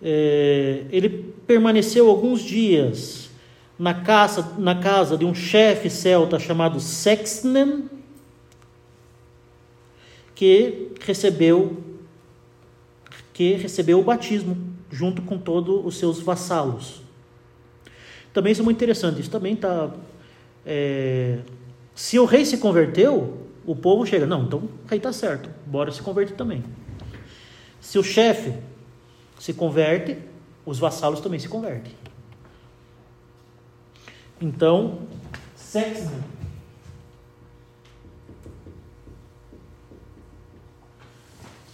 é, ele permaneceu alguns dias na casa, na casa de um chefe celta chamado Sexnen, que recebeu que recebeu o batismo junto com todos os seus vassalos. Também isso é muito interessante. Isso também está. É, se o rei se converteu, o povo chega, não, então o rei está certo, bora se converter também. Se o chefe se converte, os vassalos também se convertem. Então, Sexton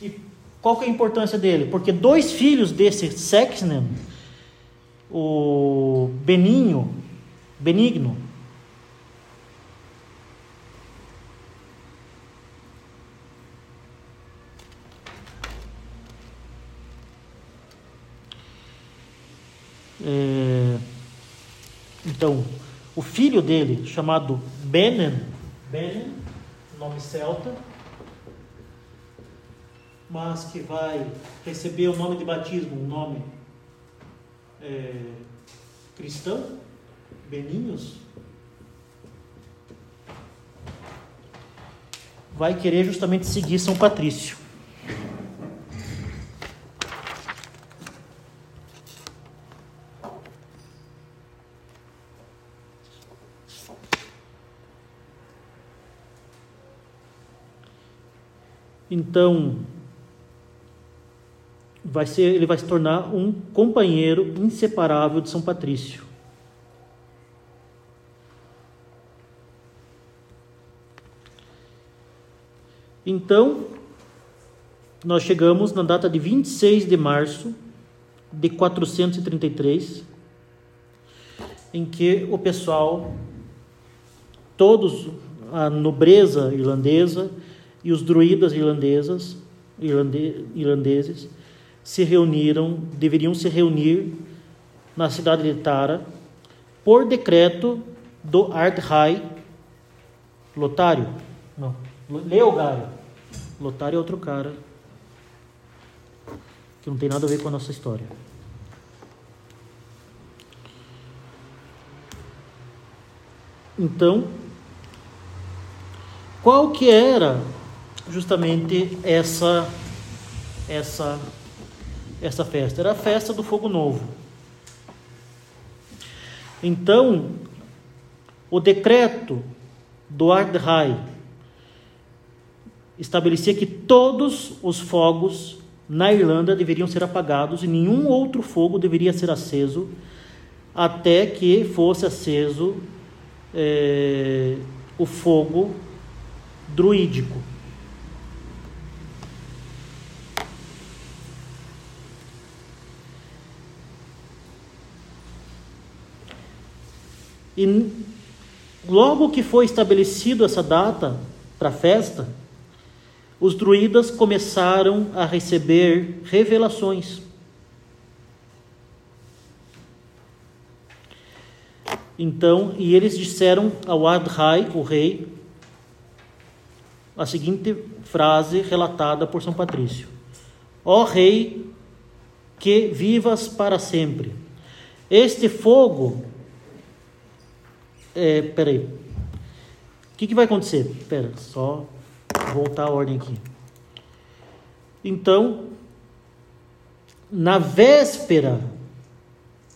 E qual que é a importância dele? Porque dois filhos desse Sexton, o Beninho, Benigno, É, então, o filho dele, chamado Benen, Benen, nome celta, mas que vai receber o nome de batismo, um nome é, cristão, Beninhos, vai querer justamente seguir São Patrício. Então, vai ser, ele vai se tornar um companheiro inseparável de São Patrício. Então, nós chegamos na data de 26 de março de 433, em que o pessoal, todos, a nobreza irlandesa, e os druidas irlandesas, irlande, irlandeses se reuniram, deveriam se reunir na cidade de Tara por decreto do Ardhai Lotário, não, Leogário. Lotário é outro cara que não tem nada a ver com a nossa história. Então, qual que era justamente essa essa essa festa. Era a festa do fogo novo. Então, o decreto do Ardhai estabelecia que todos os fogos na Irlanda deveriam ser apagados e nenhum outro fogo deveria ser aceso até que fosse aceso é, o fogo druídico. E logo que foi estabelecido essa data para a festa, os druidas começaram a receber revelações. Então, e eles disseram ao Adhai, o rei, a seguinte frase relatada por São Patrício: Ó rei, que vivas para sempre. Este fogo é, peraí. O que, que vai acontecer? Pera, só voltar a ordem aqui. Então, na véspera,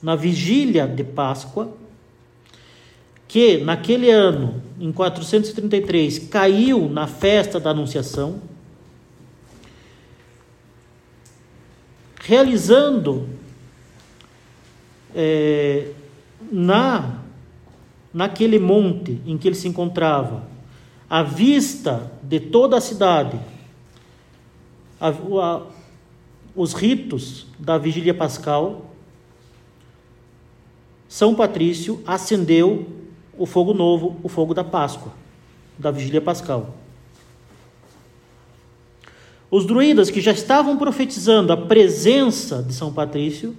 na vigília de Páscoa, que naquele ano, em 433, caiu na festa da Anunciação, realizando é, na naquele monte em que ele se encontrava, à vista de toda a cidade, a, a, os ritos da vigília pascal, São Patrício acendeu o fogo novo, o fogo da Páscoa, da vigília pascal. Os druidas que já estavam profetizando a presença de São Patrício,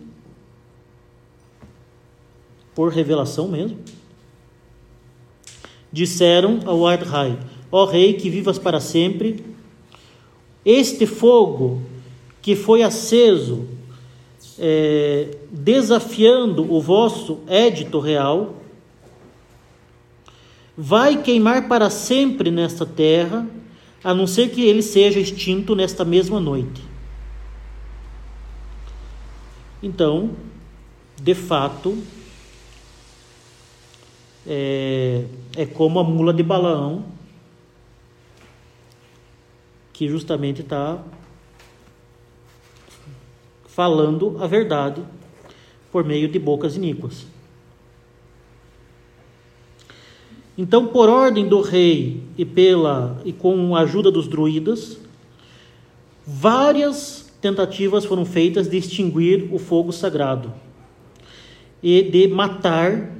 por revelação mesmo, disseram ao Ardhai: Ó rei, que vivas para sempre, este fogo que foi aceso, é, desafiando o vosso édito real, vai queimar para sempre nesta terra, a não ser que ele seja extinto nesta mesma noite. Então, de fato, é, é como a mula de Balaão, que justamente está falando a verdade por meio de bocas iníquas. Então, por ordem do rei e pela e com a ajuda dos druidas, várias tentativas foram feitas de extinguir o fogo sagrado e de matar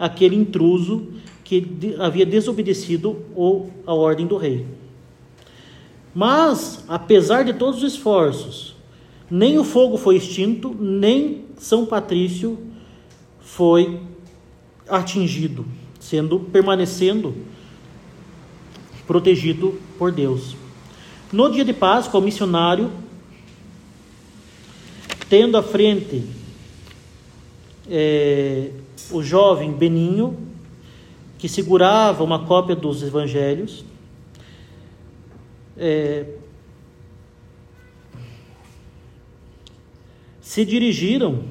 aquele intruso que havia desobedecido a ordem do rei. Mas, apesar de todos os esforços, nem o fogo foi extinto, nem São Patrício foi atingido, sendo permanecendo protegido por Deus. No dia de Páscoa, o missionário, tendo à frente é, o jovem Beninho, que segurava uma cópia dos evangelhos, é, se dirigiram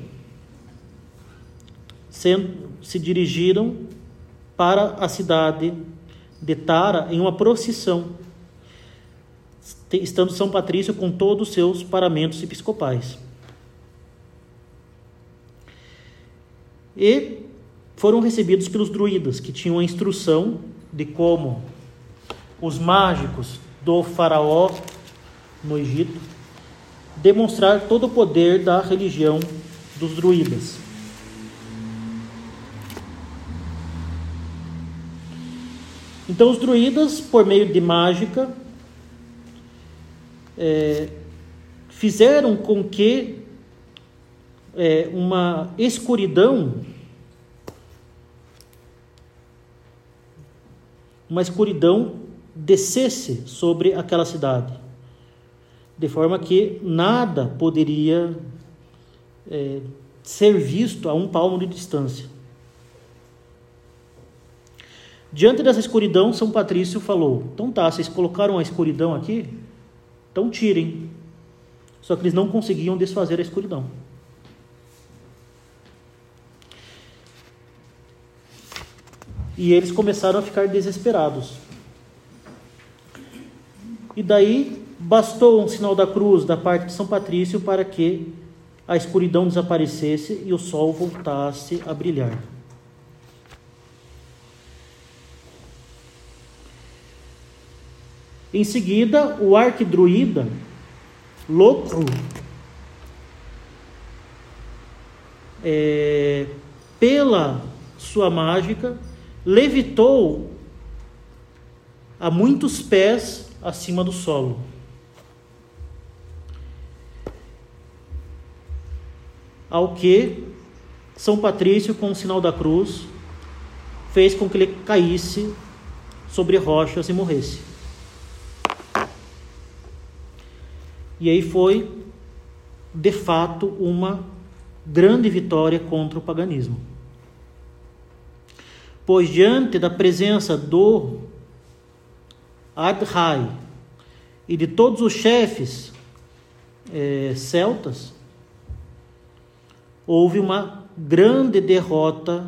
se, se dirigiram para a cidade de Tara em uma procissão, estando São Patrício com todos os seus paramentos episcopais. E foram recebidos pelos druidas, que tinham a instrução de como os mágicos do faraó no Egito demonstrar todo o poder da religião dos druidas. Então, os druidas, por meio de mágica, é, fizeram com que é, uma escuridão, uma escuridão descesse sobre aquela cidade, de forma que nada poderia é, ser visto a um palmo de distância. Diante dessa escuridão, São Patrício falou: Então tá, vocês colocaram a escuridão aqui? Então tirem. Só que eles não conseguiam desfazer a escuridão. E eles começaram a ficar desesperados. E daí bastou um sinal da cruz da parte de São Patrício para que a escuridão desaparecesse e o sol voltasse a brilhar. Em seguida, o arquidruída, louco, é, pela sua mágica, levitou a muitos pés acima do solo. Ao que São Patrício, com o sinal da cruz, fez com que ele caísse sobre rochas e morresse. E aí foi, de fato, uma grande vitória contra o paganismo pois diante da presença do Adhai e de todos os chefes é, celtas, houve uma grande derrota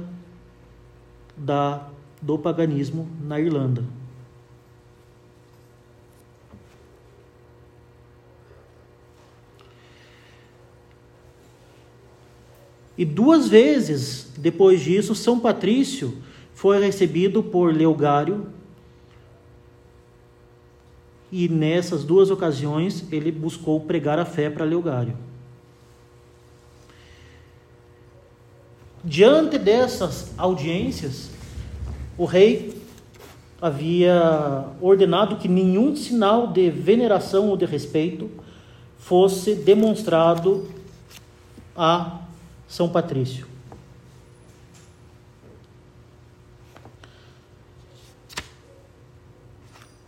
da, do paganismo na Irlanda. E duas vezes depois disso, São Patrício foi recebido por Leogário. E nessas duas ocasiões ele buscou pregar a fé para Leogário. Diante dessas audiências, o rei havia ordenado que nenhum sinal de veneração ou de respeito fosse demonstrado a São Patrício.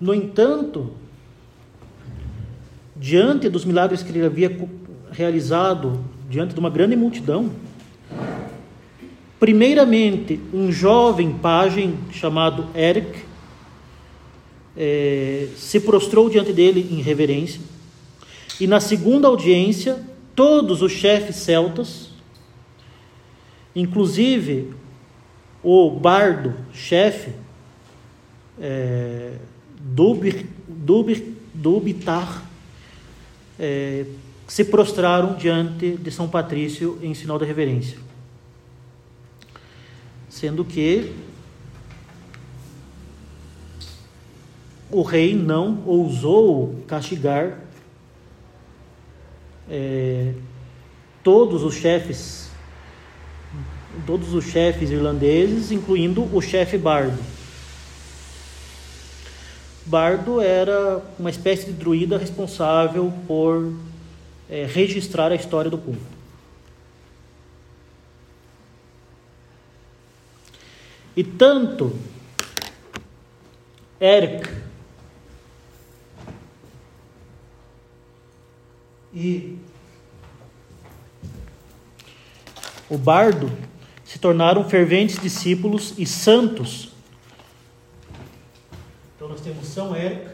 No entanto, diante dos milagres que ele havia realizado, diante de uma grande multidão, primeiramente um jovem pajem chamado Eric é, se prostrou diante dele em reverência, e na segunda audiência, todos os chefes celtas, inclusive o bardo chefe, é, Dubir, Dubir, Dubitar, é, se prostraram diante de São Patrício em sinal de reverência. Sendo que o rei não ousou castigar é, todos os chefes, todos os chefes irlandeses, incluindo o chefe Bardo. Bardo era uma espécie de druida responsável por é, registrar a história do povo. E tanto Eric e o bardo se tornaram ferventes discípulos e santos São Érico,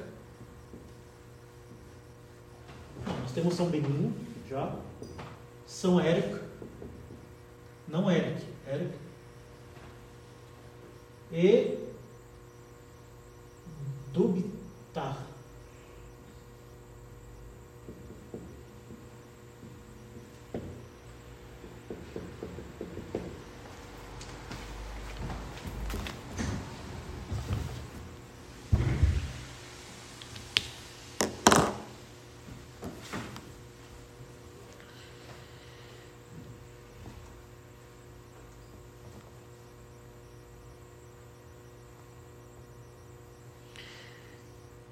nós temos São Benigno já, São Érico, não Eric, Érico, e Dubitar.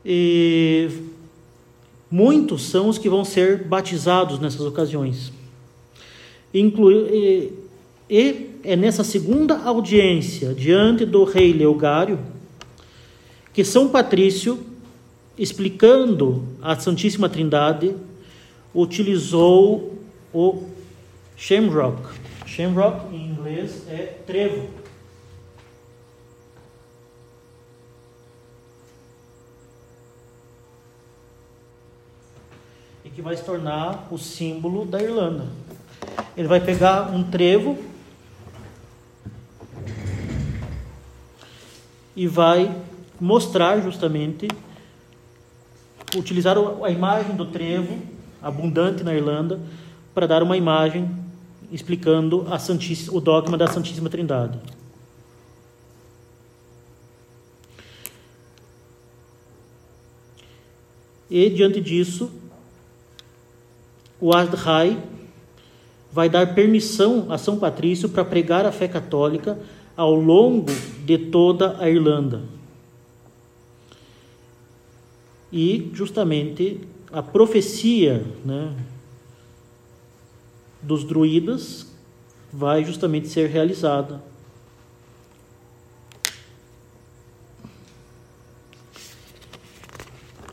E muitos são os que vão ser batizados nessas ocasiões. Inclu e, e é nessa segunda audiência, diante do rei Leogário, que São Patrício, explicando a Santíssima Trindade, utilizou o shamrock. Shamrock em inglês é trevo. Que vai se tornar o símbolo da Irlanda. Ele vai pegar um trevo e vai mostrar justamente utilizar a imagem do trevo abundante na Irlanda para dar uma imagem explicando o dogma da Santíssima Trindade. E diante disso, o Adhai vai dar permissão a São Patrício para pregar a fé católica ao longo de toda a Irlanda. E justamente a profecia né, dos druidas vai justamente ser realizada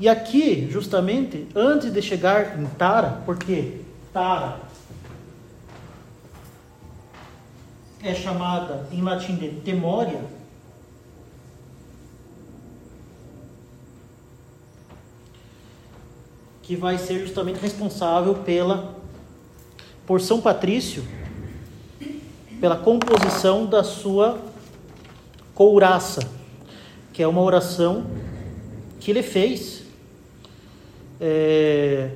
E aqui, justamente, antes de chegar em Tara, porque Tara é chamada em latim de Temória, que vai ser justamente responsável pela por São Patrício pela composição da sua couraça, que é uma oração que ele fez é,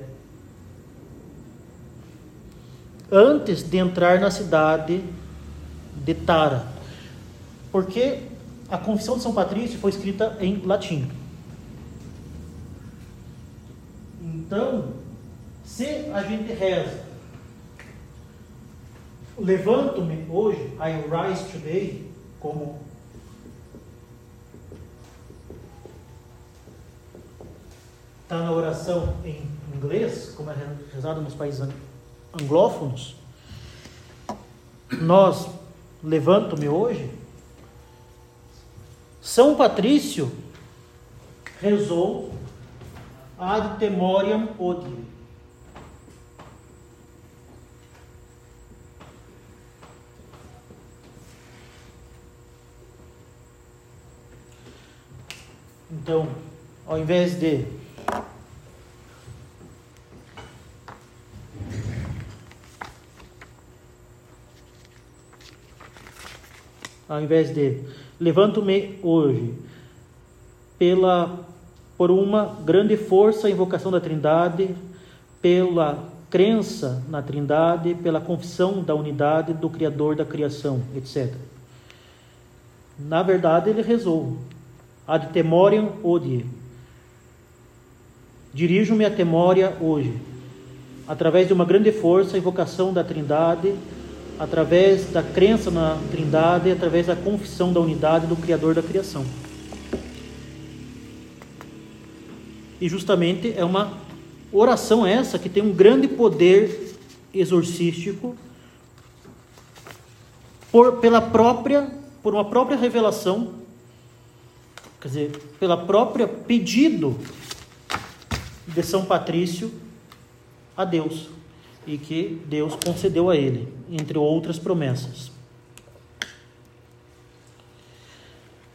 antes de entrar na cidade de Tara, porque a Confissão de São Patrício foi escrita em latim. Então, se a gente reza, levanto-me hoje, I rise today, como está na oração em inglês, como é rezado nos países anglófonos, nós levanto-me hoje. São Patrício rezou ad temoriam odie. Então, ao invés de ao invés de levanto-me hoje pela por uma grande força a invocação da Trindade, pela crença na Trindade, pela confissão da unidade do Criador da criação, etc. Na verdade, ele rezou ad temoriam odie. Dirijo-me à temória hoje, através de uma grande força, a invocação da Trindade, através da crença na Trindade, através da confissão da unidade do Criador da criação. E justamente é uma oração essa que tem um grande poder exorcístico por pela própria por uma própria revelação, quer dizer, pela própria pedido de São Patrício a Deus e que Deus concedeu a ele, entre outras promessas.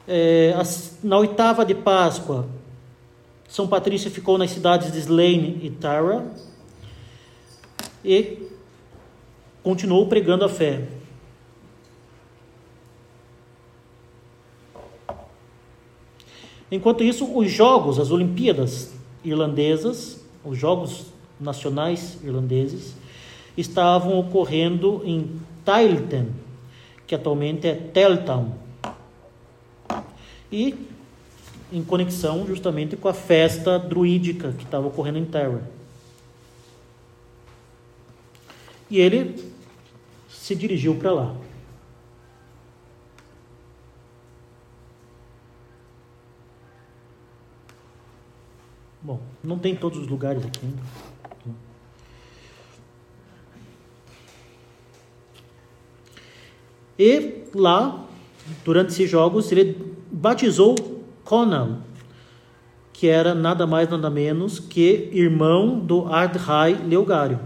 É, na oitava de Páscoa, São Patrício ficou nas cidades de Slane e Tara e continuou pregando a fé. Enquanto isso, os jogos, as Olimpíadas irlandesas, os jogos nacionais irlandeses, estavam ocorrendo em Tailten, que atualmente é Teltown, e em conexão justamente com a festa druídica que estava ocorrendo em Terra. E ele se dirigiu para lá. Bom, não tem todos os lugares aqui ainda. E lá, durante esses jogos, ele batizou Conan, que era nada mais nada menos que irmão do Ardhai Leogário.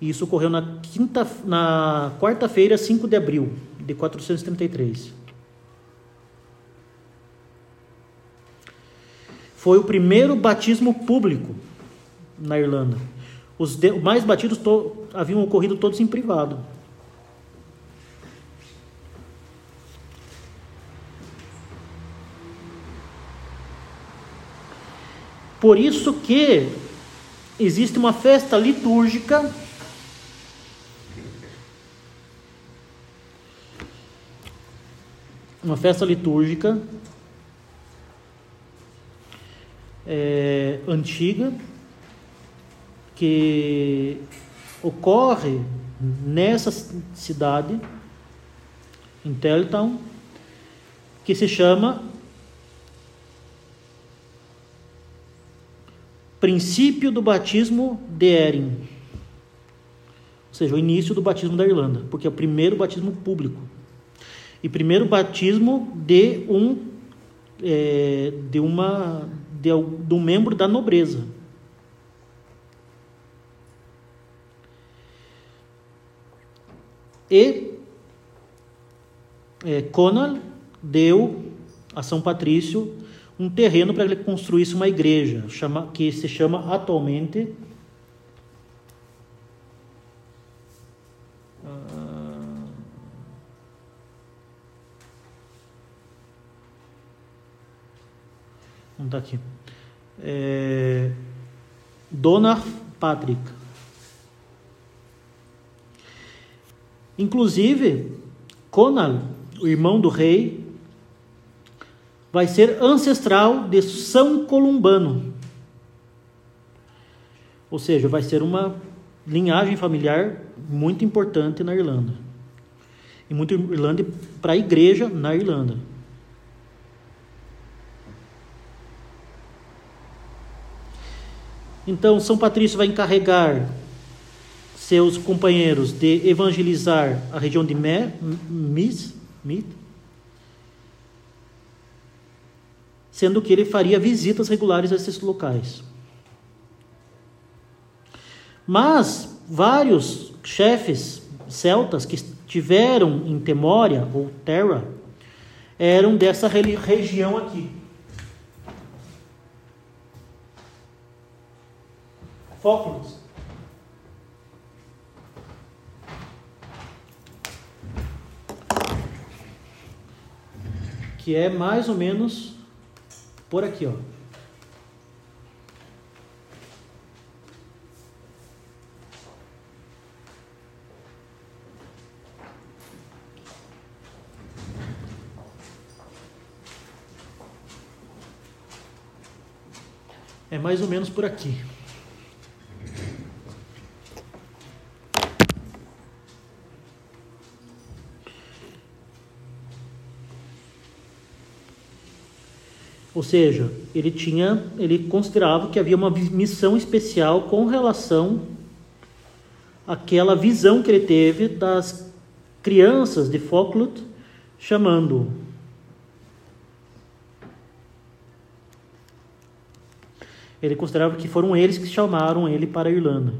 Isso ocorreu na, quinta, na quarta-feira, 5 de abril de 433. Foi o primeiro batismo público na Irlanda. Os mais batidos to, haviam ocorrido todos em privado. Por isso que existe uma festa litúrgica uma festa litúrgica é, antiga que ocorre nessa cidade, em Teltown, que se chama princípio do batismo de Erin. Ou seja, o início do batismo da Irlanda, porque é o primeiro batismo público. E primeiro batismo de um é, de uma de, de um membro da nobreza. E é, Conal deu a São Patrício um terreno para ele construísse uma igreja, chama, que se chama atualmente. Ah, não está aqui. É, Dona Patrick. Inclusive, Conal, o irmão do rei, vai ser ancestral de São Columbano. Ou seja, vai ser uma linhagem familiar muito importante na Irlanda. E muito Irlanda para a igreja na Irlanda. Então, São Patrício vai encarregar seus companheiros de evangelizar a região de Meath, sendo que ele faria visitas regulares a esses locais. Mas vários chefes celtas que estiveram em Temória ou Terra eram dessa região aqui. Fóculos. Que é mais ou menos por aqui, ó. É mais ou menos por aqui. Ou seja, ele tinha, ele considerava que havia uma missão especial com relação àquela visão que ele teve das crianças de Foclut, chamando Ele considerava que foram eles que chamaram ele para a Irlanda.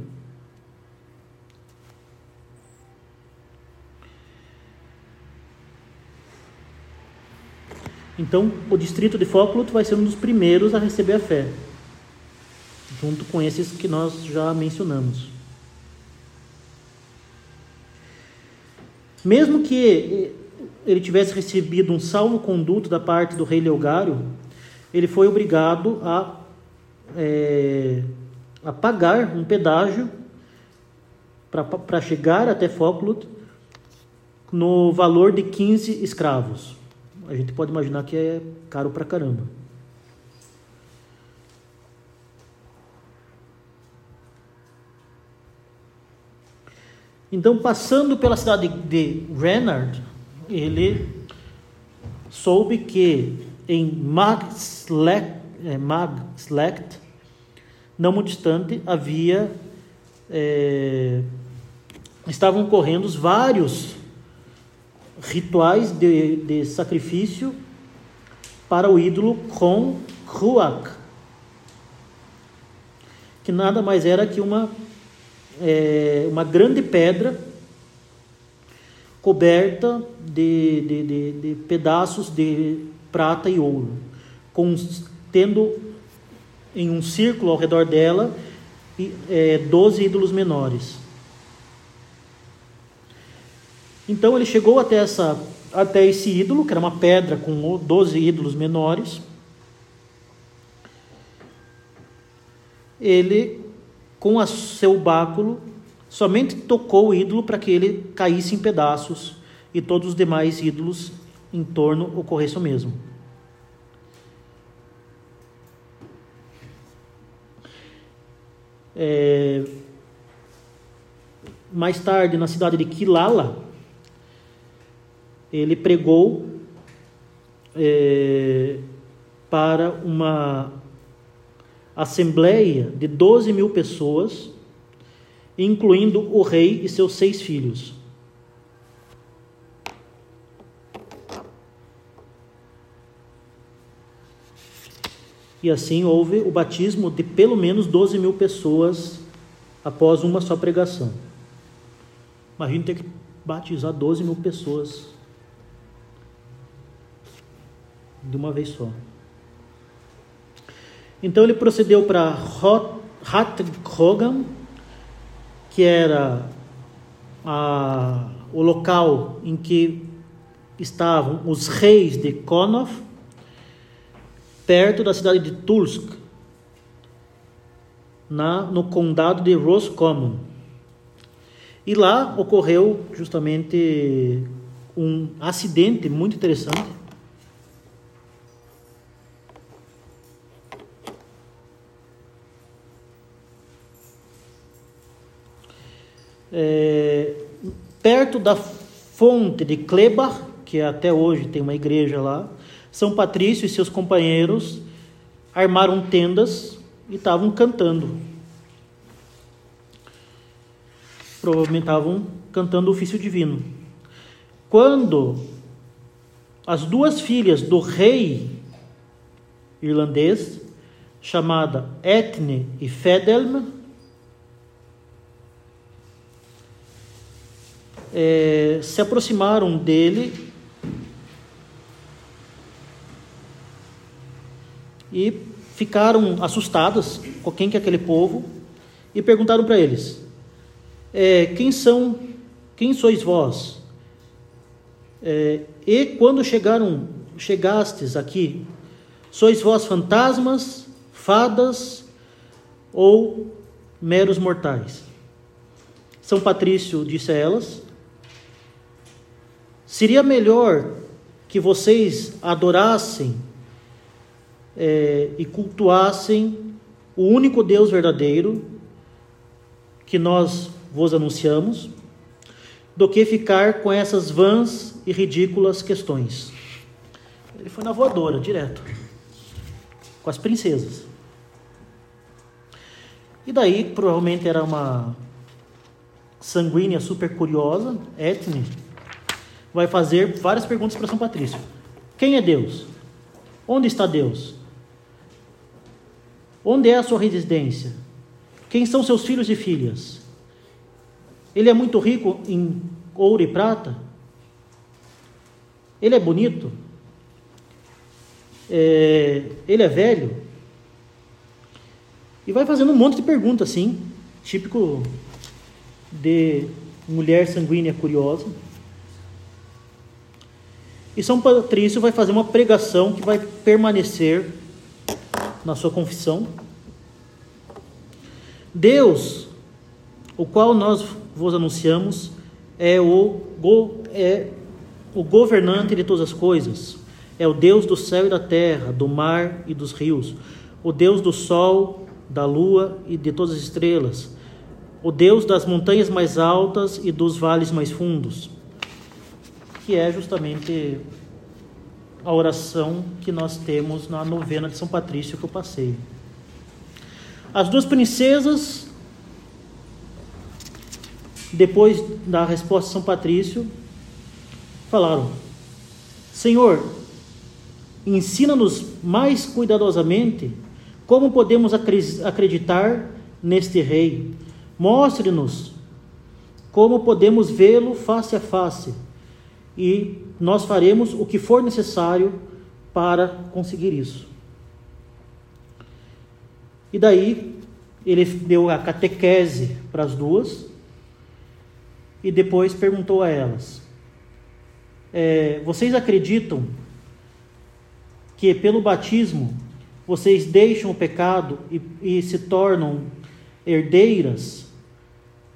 Então, o distrito de Foclut vai ser um dos primeiros a receber a fé, junto com esses que nós já mencionamos. Mesmo que ele tivesse recebido um salvo-conduto da parte do rei Leogário, ele foi obrigado a, é, a pagar um pedágio para chegar até Foclut no valor de 15 escravos a gente pode imaginar que é caro pra caramba. Então, passando pela cidade de Renard, ele soube que em Magslect, é, não muito distante, havia é, estavam ocorrendo vários rituais de, de sacrifício para o ídolo Kron Kruak, que nada mais era que uma, é, uma grande pedra coberta de, de, de, de, pedaços de prata e ouro, com, tendo em um círculo ao redor dela é, 12 ídolos menores. Então ele chegou até, essa, até esse ídolo, que era uma pedra com 12 ídolos menores. Ele, com o seu báculo, somente tocou o ídolo para que ele caísse em pedaços e todos os demais ídolos em torno ocorressem o mesmo. É... Mais tarde, na cidade de Quilala, ele pregou é, para uma assembleia de 12 mil pessoas, incluindo o rei e seus seis filhos. E assim houve o batismo de pelo menos 12 mil pessoas após uma só pregação. Imagina ter que batizar 12 mil pessoas de uma vez só. Então ele procedeu para Hatthogan, que era a, o local em que estavam os reis de Konov, perto da cidade de Tulsk, na, no condado de Roscommon. E lá ocorreu justamente um acidente muito interessante. É, perto da fonte de Klebar, que até hoje tem uma igreja lá, São Patrício e seus companheiros armaram tendas e estavam cantando. Provavelmente estavam cantando o ofício divino. Quando as duas filhas do rei irlandês, chamada Etne e Fedelm, é, se aproximaram dele e ficaram assustadas com quem que é aquele povo e perguntaram para eles: é, quem são, quem sois vós? É, e quando chegaram, chegastes aqui, sois vós fantasmas, fadas ou meros mortais? São Patrício disse a elas: seria melhor que vocês adorassem é, e cultuassem o único Deus verdadeiro que nós vos anunciamos, do que ficar com essas vãs e ridículas questões. Ele foi na voadora, direto, com as princesas. E daí, provavelmente era uma sanguínea super curiosa, Etne, vai fazer várias perguntas para São Patrício. Quem é Deus? Onde está Deus? Onde é a sua residência? Quem são seus filhos e filhas? Ele é muito rico em ouro e prata? Ele é bonito? É, ele é velho? E vai fazendo um monte de perguntas assim, típico de mulher sanguínea curiosa. E São Patrício vai fazer uma pregação que vai permanecer na sua confissão. Deus, o qual nós vos anunciamos, é o, é o governante de todas as coisas. É o Deus do céu e da terra, do mar e dos rios. O Deus do sol, da lua e de todas as estrelas. O Deus das montanhas mais altas e dos vales mais fundos. Que é justamente a oração que nós temos na novena de São Patrício que eu passei. As duas princesas, depois da resposta de São Patrício, falaram: Senhor, ensina-nos mais cuidadosamente como podemos acreditar neste Rei. Mostre-nos como podemos vê-lo face a face e nós faremos o que for necessário para conseguir isso. E daí ele deu a catequese para as duas e depois perguntou a elas: é, Vocês acreditam que pelo batismo vocês deixam o pecado e, e se tornam herdeiras?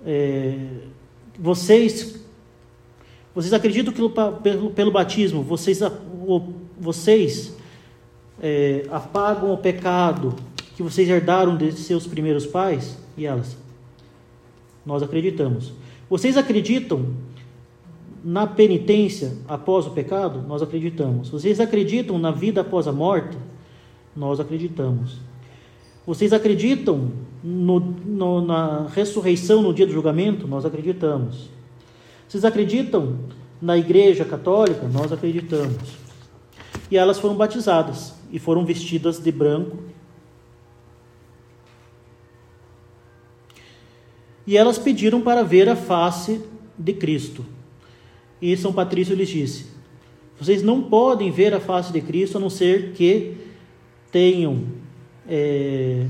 É, vocês vocês acreditam que pelo, pelo batismo vocês, vocês é, apagam o pecado que vocês herdaram de seus primeiros pais? E elas, nós acreditamos. Vocês acreditam na penitência após o pecado? Nós acreditamos. Vocês acreditam na vida após a morte? Nós acreditamos. Vocês acreditam no, no, na ressurreição no dia do julgamento? Nós acreditamos. Vocês acreditam na Igreja Católica? Nós acreditamos. E elas foram batizadas e foram vestidas de branco. E elas pediram para ver a face de Cristo. E São Patrício lhes disse: Vocês não podem ver a face de Cristo a não ser que tenham é,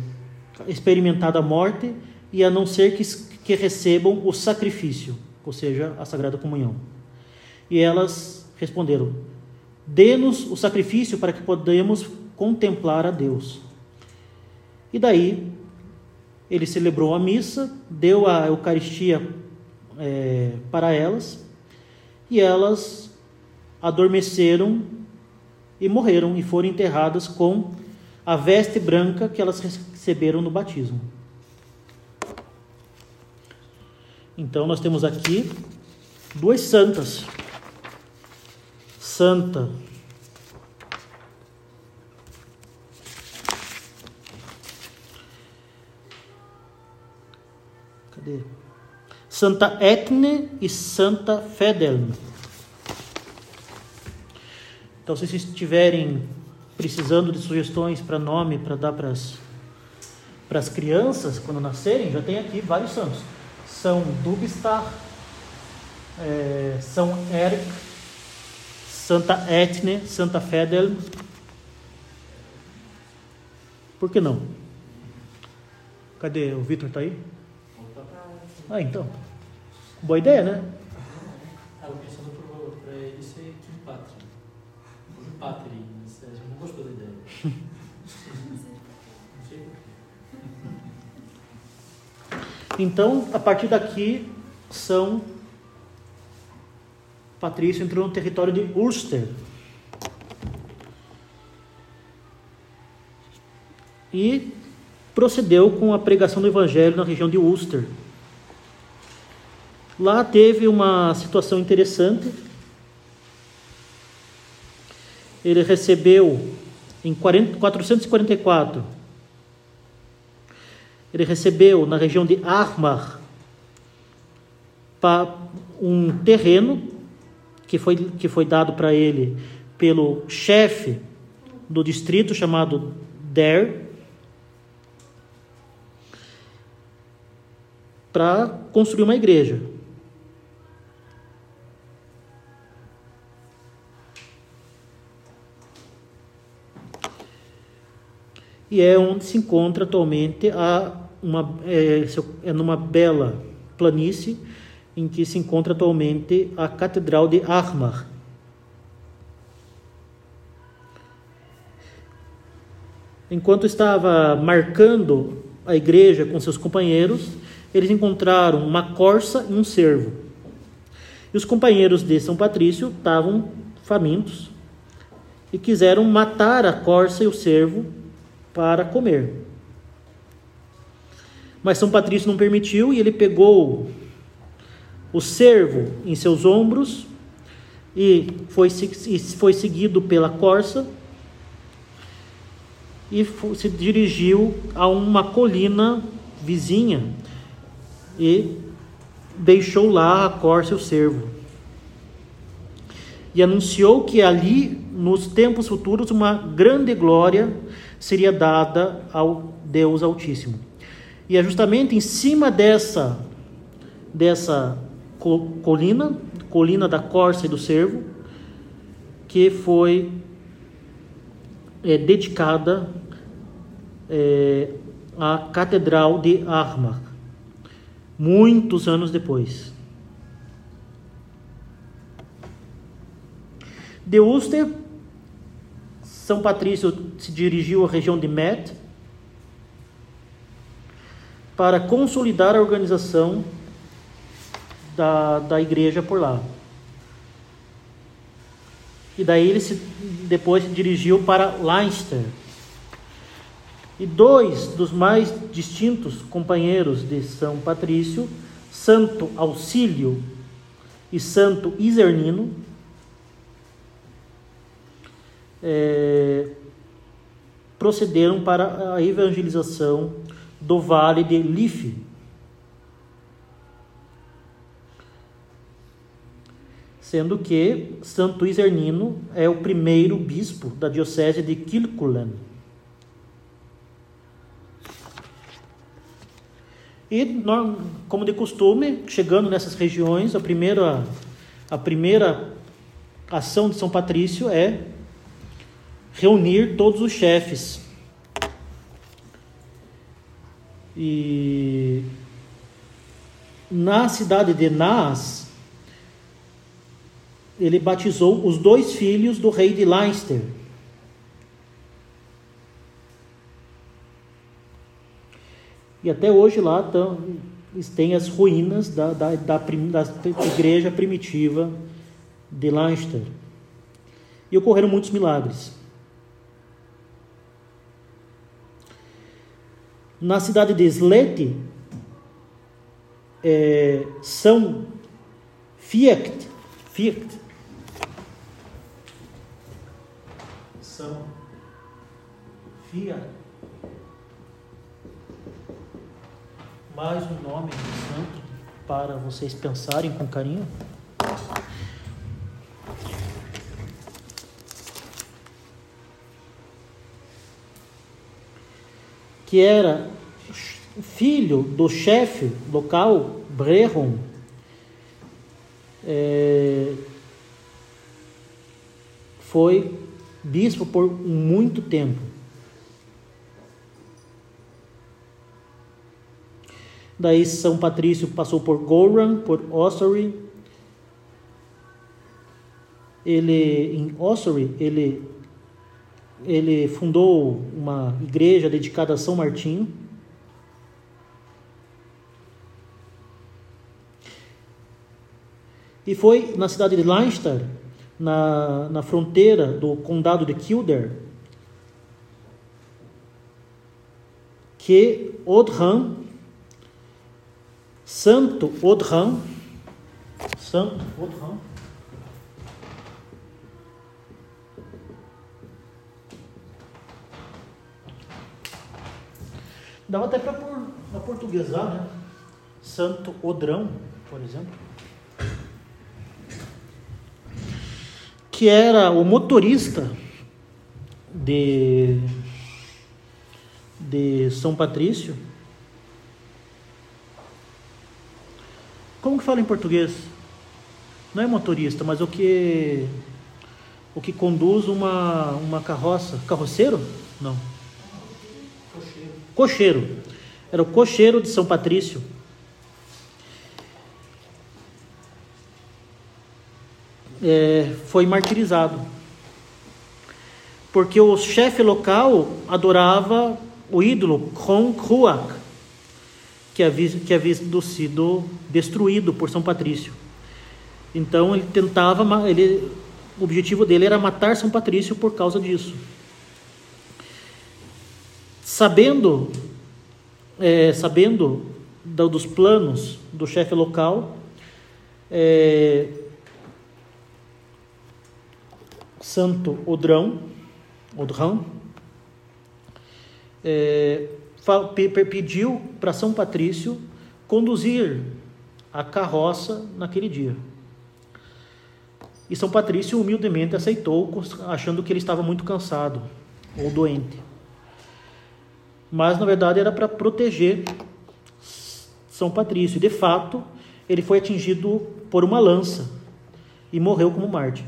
experimentada a morte e a não ser que, que recebam o sacrifício, ou seja, a Sagrada Comunhão. E elas responderam: Dê-nos o sacrifício para que podemos contemplar a Deus. E daí ele celebrou a missa, deu a Eucaristia é, para elas, e elas adormeceram e morreram e foram enterradas com a veste branca que elas receberam no batismo. Então nós temos aqui duas santas. Santa Cadê? Santa Etne e Santa Fedelm. Então, se vocês estiverem precisando de sugestões para nome para dar para as para as crianças quando nascerem, já tem aqui vários santos. São Dubstar, é, São Eric, Santa Etne, Santa Fedelm. Por que não? Cadê o Vitor? Está aí? Ah, então. Boa ideia, né? Então, a partir daqui, São Patrício entrou no território de Ulster. E procedeu com a pregação do evangelho na região de Ulster. Lá teve uma situação interessante. Ele recebeu em 40, 444. Ele recebeu na região de Armagh um terreno que foi, que foi dado para ele pelo chefe do distrito chamado Der, para construir uma igreja. e é onde se encontra atualmente a uma, é, é numa bela planície em que se encontra atualmente a Catedral de Armagh. Enquanto estava marcando a igreja com seus companheiros, eles encontraram uma corça e um cervo. E os companheiros de São Patrício estavam famintos e quiseram matar a corça e o cervo para comer. Mas São Patrício não permitiu e ele pegou o servo em seus ombros e foi, e foi seguido pela corça e se dirigiu a uma colina vizinha e deixou lá a corça e o servo. E anunciou que ali, nos tempos futuros, uma grande glória seria dada ao Deus Altíssimo. E é justamente em cima dessa dessa colina, colina da corça e do cervo, que foi é, dedicada é, a Catedral de Armagh, muitos anos depois. De Uster são Patrício se dirigiu à região de Met para consolidar a organização da, da igreja por lá. E daí ele se, depois se dirigiu para Leinster. E dois dos mais distintos companheiros de São Patrício, Santo Auxílio e Santo Isernino, é, procederam para a evangelização do vale de Life. Sendo que Santo Isernino é o primeiro bispo da diocese de Kilcullen. E, como de costume, chegando nessas regiões, a primeira, a primeira ação de São Patrício é reunir todos os chefes E na cidade de Naas, ele batizou os dois filhos do rei de Leinster. E até hoje lá tão, tem as ruínas da, da, da, da igreja primitiva de Leinster. E ocorreram muitos milagres. Na cidade de Slete, é, São Fiat, Fiat, São Fiat, mais um nome santo para vocês pensarem com carinho. Que era filho do chefe local, Brehon, é, foi bispo por muito tempo. Daí São Patrício passou por Goran, por Ossory. Ele em Ossory, ele ele fundou uma igreja dedicada a São Martinho. E foi na cidade de Leinster, na, na fronteira do condado de Kildare, que Odran, Santo Odran, Santo Odran, Dava até para portuguesar, né? Santo Odrão, por exemplo. Que era o motorista de, de São Patrício. Como que fala em português? Não é motorista, mas o que o que conduz uma, uma carroça. Carroceiro? Não cocheiro. Era o cocheiro de São Patrício. É, foi martirizado. Porque o chefe local adorava o ídolo Kronkuak, que havia, que havia sido destruído por São Patrício. Então ele tentava, ele, o objetivo dele era matar São Patrício por causa disso. Sabendo, é, sabendo dos planos do chefe local, é, Santo Odrão, Odrão, é, pediu para São Patrício conduzir a carroça naquele dia. E São Patrício humildemente aceitou, achando que ele estava muito cansado ou doente mas na verdade era para proteger São Patrício. De fato, ele foi atingido por uma lança e morreu como mártir.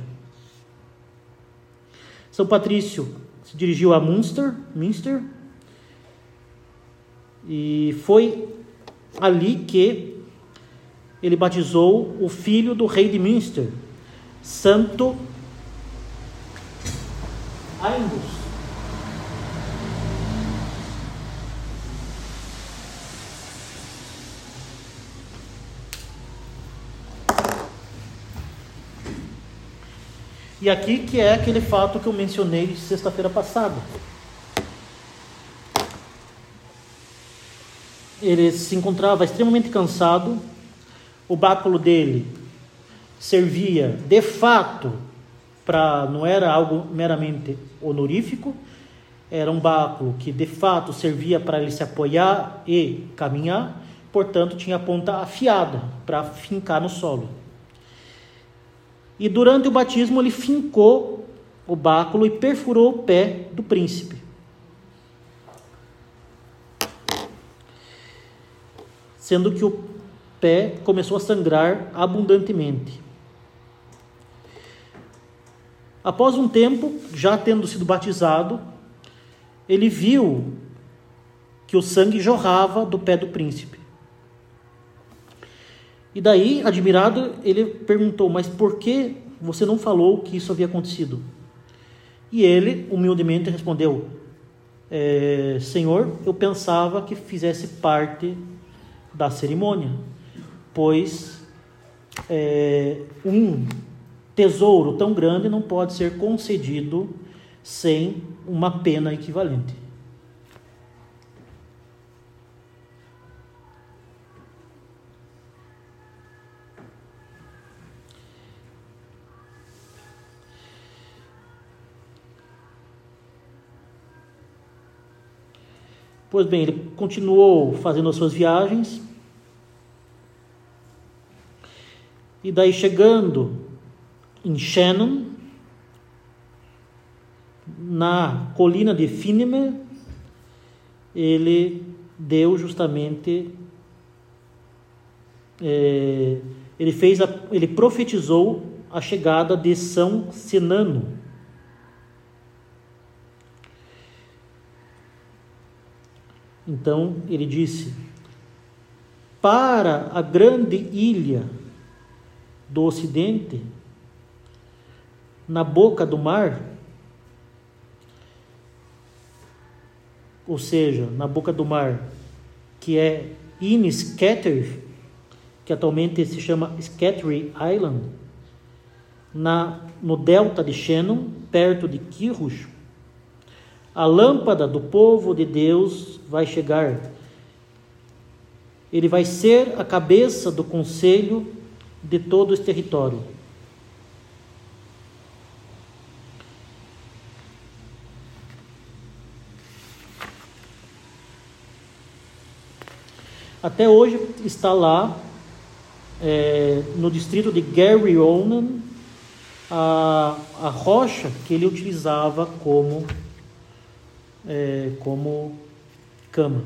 São Patrício se dirigiu a Munster, Münster, e foi ali que ele batizou o filho do rei de Münster, Santo Aingus. E aqui que é aquele fato que eu mencionei sexta-feira passada. Ele se encontrava extremamente cansado, o báculo dele servia de fato para não era algo meramente honorífico, era um báculo que de fato servia para ele se apoiar e caminhar, portanto tinha a ponta afiada para fincar no solo. E durante o batismo ele fincou o báculo e perfurou o pé do príncipe. Sendo que o pé começou a sangrar abundantemente. Após um tempo, já tendo sido batizado, ele viu que o sangue jorrava do pé do príncipe. E daí, admirado, ele perguntou: Mas por que você não falou que isso havia acontecido? E ele, humildemente, respondeu: é, Senhor, eu pensava que fizesse parte da cerimônia, pois é, um tesouro tão grande não pode ser concedido sem uma pena equivalente. Pois bem, ele continuou fazendo as suas viagens. E daí chegando em Shannon, na colina de Finime, ele deu justamente é, ele fez a, ele profetizou a chegada de São Senano Então ele disse: Para a grande ilha do Ocidente, na boca do mar, ou seja, na boca do mar, que é Iniscater, que atualmente se chama Scattery Island, na, no delta de Shannon, perto de Kirush, a lâmpada do povo de Deus vai chegar. Ele vai ser a cabeça do conselho de todo esse território. Até hoje está lá, é, no distrito de Gary Onan, a, a rocha que ele utilizava como é, como cama.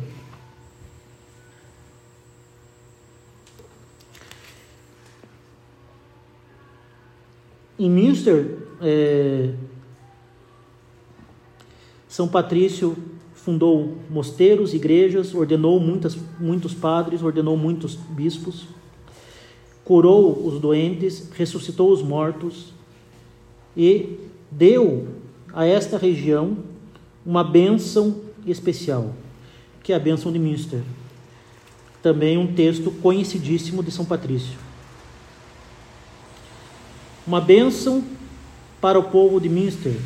Em Münster, é, São Patrício fundou mosteiros, igrejas, ordenou muitas, muitos padres, ordenou muitos bispos, curou os doentes, ressuscitou os mortos e deu a esta região uma bênção especial, que é a bênção de Münster. Também um texto conhecidíssimo de São Patrício. Uma bênção para o povo de Münster,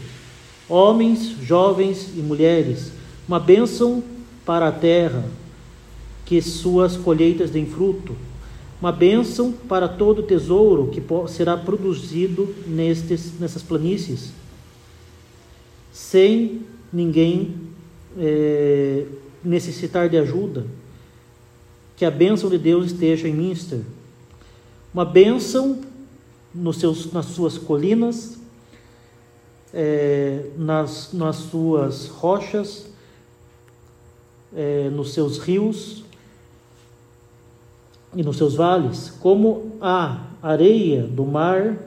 homens, jovens e mulheres, uma bênção para a terra, que suas colheitas deem fruto, uma bênção para todo o tesouro que será produzido nestes, nessas planícies, sem ninguém é, necessitar de ajuda, que a bênção de Deus esteja em Minster. Uma bênção nos seus, nas suas colinas, é, nas, nas suas rochas, é, nos seus rios e nos seus vales, como a areia do mar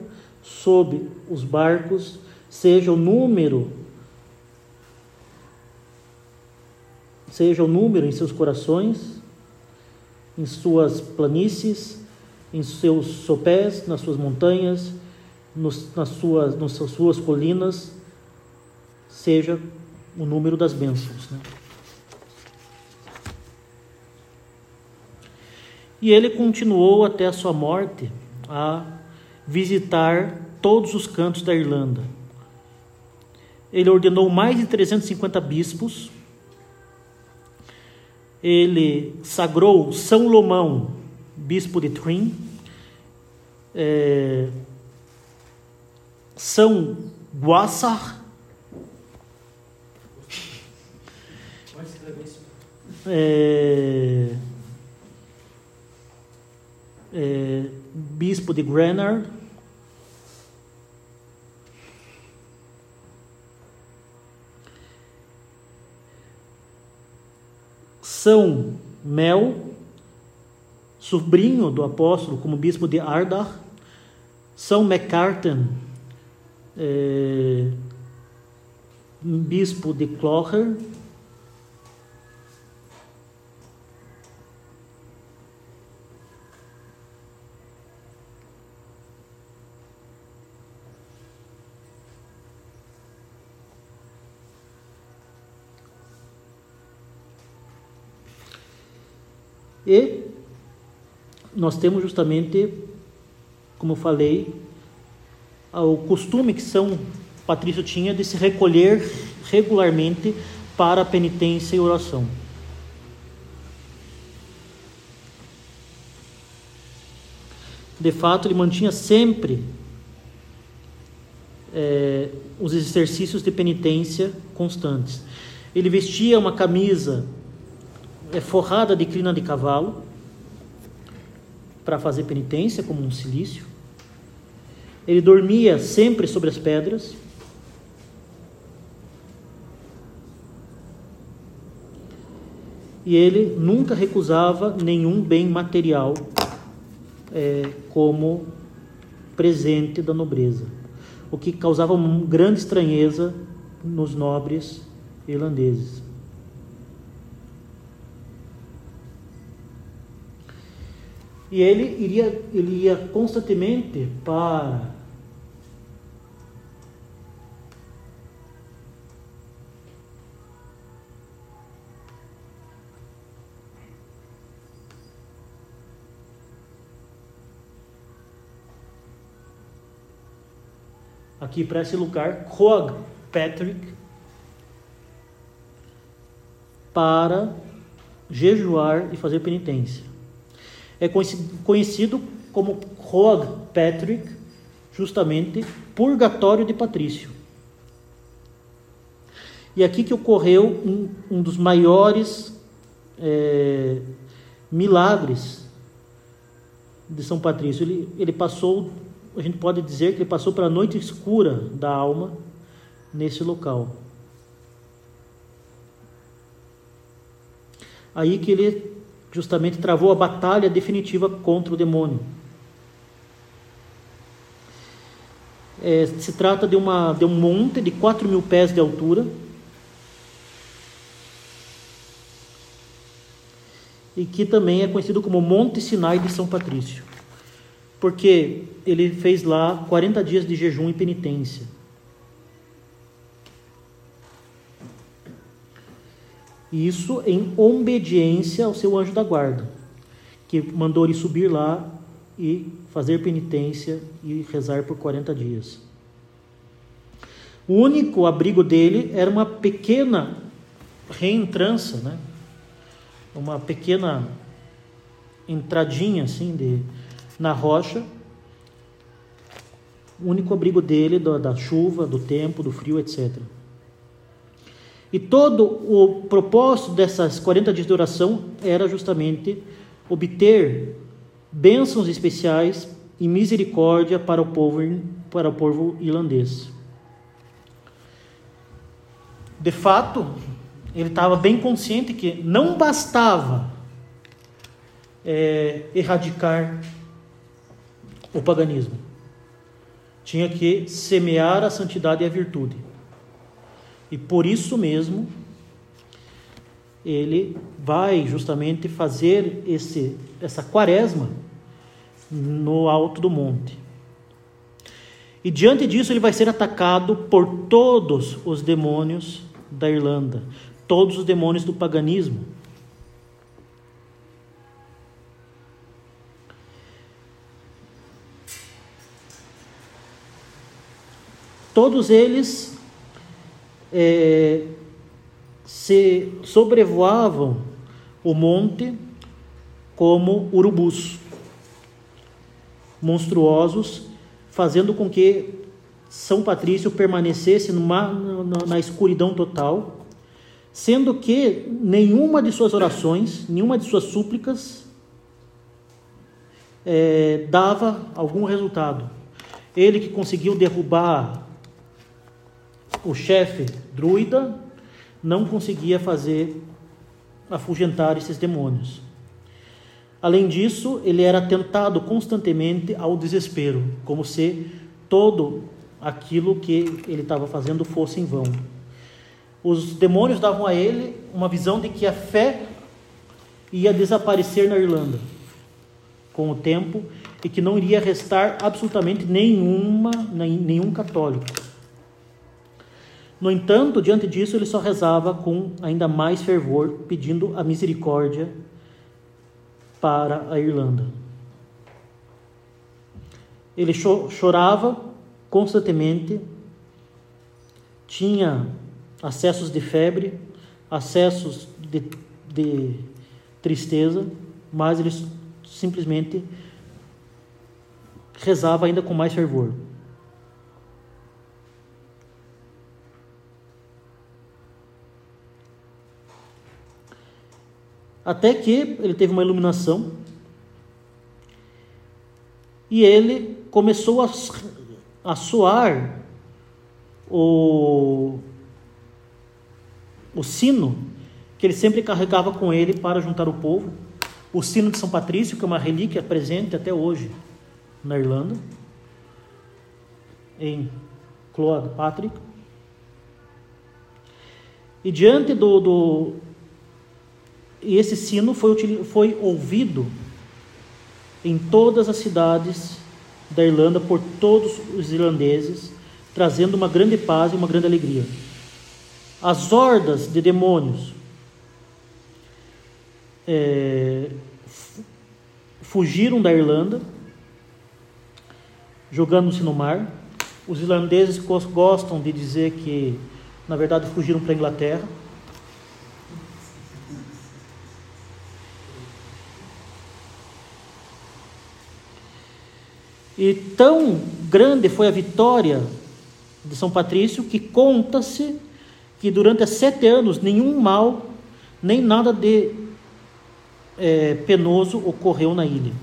sob os barcos, seja o número seja o número em seus corações, em suas planícies, em seus sopés, nas suas montanhas, nos, nas, suas, nas suas colinas, seja o número das bênçãos. Né? E ele continuou até a sua morte a visitar todos os cantos da Irlanda. Ele ordenou mais de 350 bispos ele sagrou São Lomão, bispo de Trim, é, São Guassar, é, é, bispo de Grenard, São Mel, sobrinho do apóstolo, como bispo de Ardagh, São MacArthur, é, bispo de Clocher, E nós temos justamente, como eu falei, o costume que São Patrício tinha de se recolher regularmente para a penitência e oração. De fato, ele mantinha sempre é, os exercícios de penitência constantes. Ele vestia uma camisa é, forrada de crina de cavalo para fazer penitência, como um silício. Ele dormia sempre sobre as pedras. E ele nunca recusava nenhum bem material é, como presente da nobreza, o que causava uma grande estranheza nos nobres irlandeses. E ele iria, ele ia constantemente para aqui para esse lugar, Roag Patrick, para jejuar e fazer penitência. É conhecido como Roag Patrick, justamente purgatório de Patrício. E aqui que ocorreu um, um dos maiores é, milagres de São Patrício. Ele, ele passou a gente pode dizer que ele passou pela noite escura da alma nesse local. Aí que ele justamente travou a batalha definitiva contra o demônio. É, se trata de, uma, de um monte de 4 mil pés de altura. E que também é conhecido como Monte Sinai de São Patrício porque ele fez lá 40 dias de jejum e penitência. Isso em obediência ao seu anjo da guarda, que mandou ele subir lá e fazer penitência e rezar por 40 dias. O único abrigo dele era uma pequena reentrança, né? uma pequena entradinha assim de na rocha, o único abrigo dele da, da chuva, do tempo, do frio, etc. E todo o propósito dessas 40 dias de oração era justamente obter bênçãos especiais e misericórdia para o povo, para o povo irlandês. De fato, ele estava bem consciente que não bastava é, erradicar o paganismo. Tinha que semear a santidade e a virtude. E por isso mesmo, ele vai justamente fazer esse, essa quaresma no alto do monte. E diante disso, ele vai ser atacado por todos os demônios da Irlanda, todos os demônios do paganismo. Todos eles é, se sobrevoavam o monte como urubus monstruosos, fazendo com que São Patrício permanecesse numa, na escuridão total, sendo que nenhuma de suas orações, nenhuma de suas súplicas é, dava algum resultado. Ele que conseguiu derrubar o chefe druida não conseguia fazer afugentar esses demônios. Além disso, ele era tentado constantemente ao desespero, como se todo aquilo que ele estava fazendo fosse em vão. Os demônios davam a ele uma visão de que a fé ia desaparecer na Irlanda com o tempo e que não iria restar absolutamente nenhuma, nenhum católico. No entanto, diante disso, ele só rezava com ainda mais fervor, pedindo a misericórdia para a Irlanda. Ele chorava constantemente, tinha acessos de febre, acessos de, de tristeza, mas ele simplesmente rezava ainda com mais fervor. Até que ele teve uma iluminação e ele começou a, a soar o, o sino que ele sempre carregava com ele para juntar o povo, o sino de São Patrício, que é uma relíquia presente até hoje na Irlanda, em Cload Patrick. E diante do, do e esse sino foi, foi ouvido em todas as cidades da Irlanda por todos os irlandeses, trazendo uma grande paz e uma grande alegria. As hordas de demônios é, fugiram da Irlanda, jogando-se no mar. Os irlandeses gostam de dizer que, na verdade, fugiram para a Inglaterra E tão grande foi a vitória de São Patrício que conta-se que durante sete anos nenhum mal, nem nada de é, penoso ocorreu na ilha.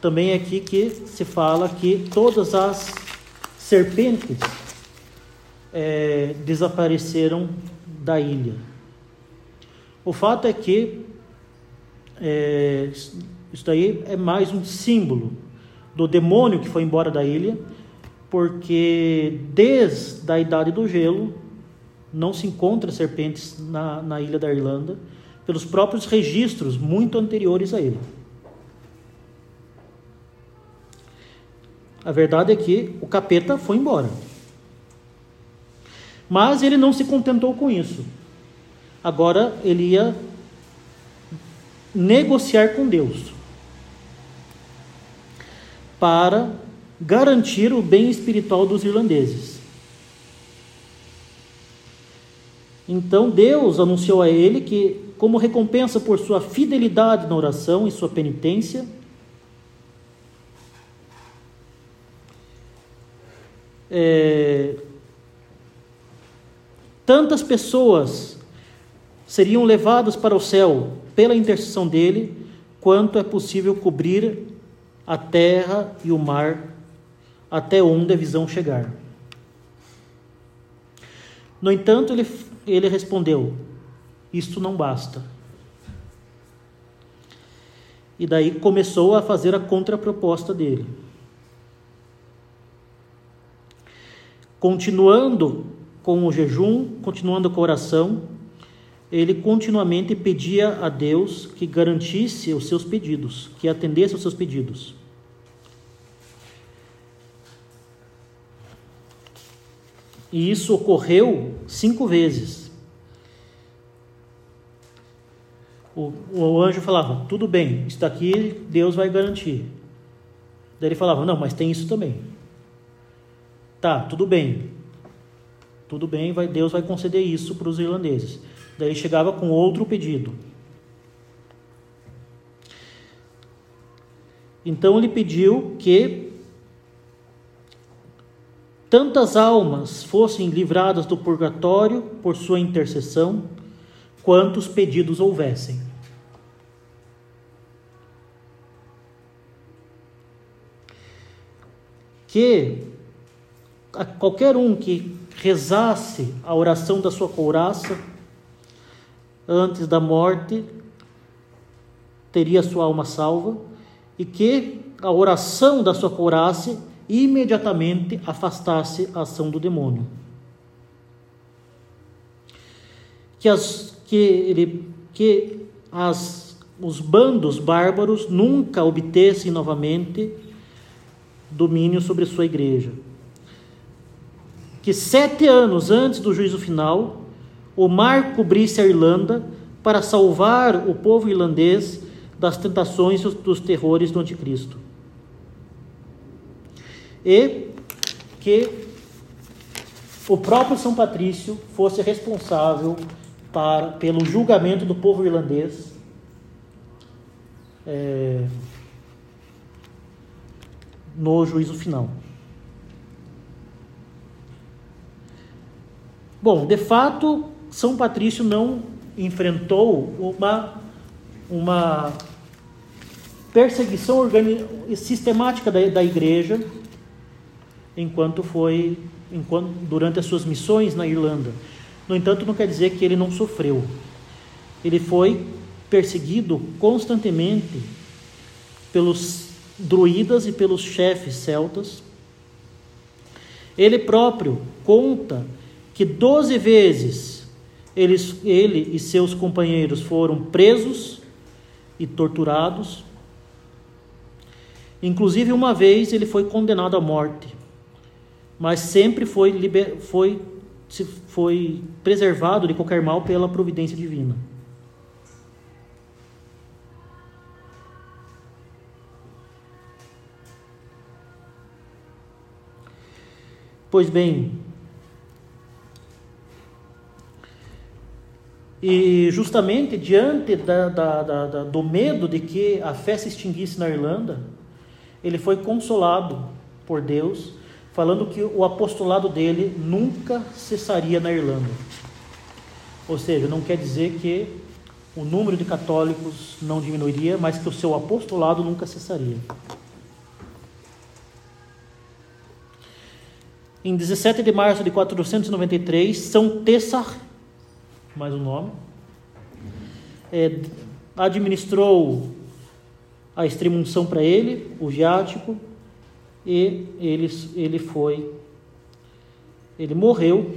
Também é aqui que se fala que todas as serpentes é, desapareceram da ilha. O fato é que é, isso daí é mais um símbolo do demônio que foi embora da ilha, porque desde a idade do gelo não se encontra serpentes na, na ilha da Irlanda, pelos próprios registros muito anteriores a ele. A verdade é que o capeta foi embora. Mas ele não se contentou com isso. Agora ele ia negociar com Deus para garantir o bem espiritual dos irlandeses. Então Deus anunciou a ele que, como recompensa por sua fidelidade na oração e sua penitência, é, tantas pessoas seriam levadas para o céu pela intercessão dele, quanto é possível cobrir a terra e o mar, até onde a visão chegar. No entanto, ele, ele respondeu: Isto não basta. E daí começou a fazer a contraproposta dele. Continuando com o jejum, continuando com a oração, ele continuamente pedia a Deus que garantisse os seus pedidos, que atendesse os seus pedidos. E isso ocorreu cinco vezes. O, o anjo falava: Tudo bem, isso daqui Deus vai garantir. Daí ele falava: Não, mas tem isso também. Tá, tudo bem. Tudo bem, vai, Deus vai conceder isso para os irlandeses. Daí chegava com outro pedido. Então ele pediu que tantas almas fossem livradas do purgatório por sua intercessão, quantos pedidos houvessem. Que qualquer um que rezasse a oração da sua couraça antes da morte teria sua alma salva e que a oração da sua couraça imediatamente afastasse a ação do demônio. Que, as, que, ele, que as, os bandos bárbaros nunca obtessem novamente domínio sobre sua igreja. Que sete anos antes do juízo final, o mar cobrisse a Irlanda para salvar o povo irlandês das tentações e dos terrores do anticristo. E que o próprio São Patrício fosse responsável para, pelo julgamento do povo irlandês. É, no juízo final. Bom, de fato, São Patrício não enfrentou uma, uma perseguição sistemática da, da igreja enquanto foi enquanto, durante as suas missões na Irlanda. No entanto, não quer dizer que ele não sofreu. Ele foi perseguido constantemente pelos druidas e pelos chefes celtas. Ele próprio conta que doze vezes eles, ele e seus companheiros foram presos e torturados. Inclusive, uma vez ele foi condenado à morte, mas sempre foi, liber, foi, foi preservado de qualquer mal pela providência divina. Pois bem, e justamente diante da, da, da, do medo de que a fé se extinguisse na Irlanda, ele foi consolado por Deus, falando que o apostolado dele nunca cessaria na Irlanda. Ou seja, não quer dizer que o número de católicos não diminuiria, mas que o seu apostolado nunca cessaria. Em 17 de março de 493, São Tessar, mais um nome, é, administrou a extremunção para ele, o viático, e ele, ele foi, ele morreu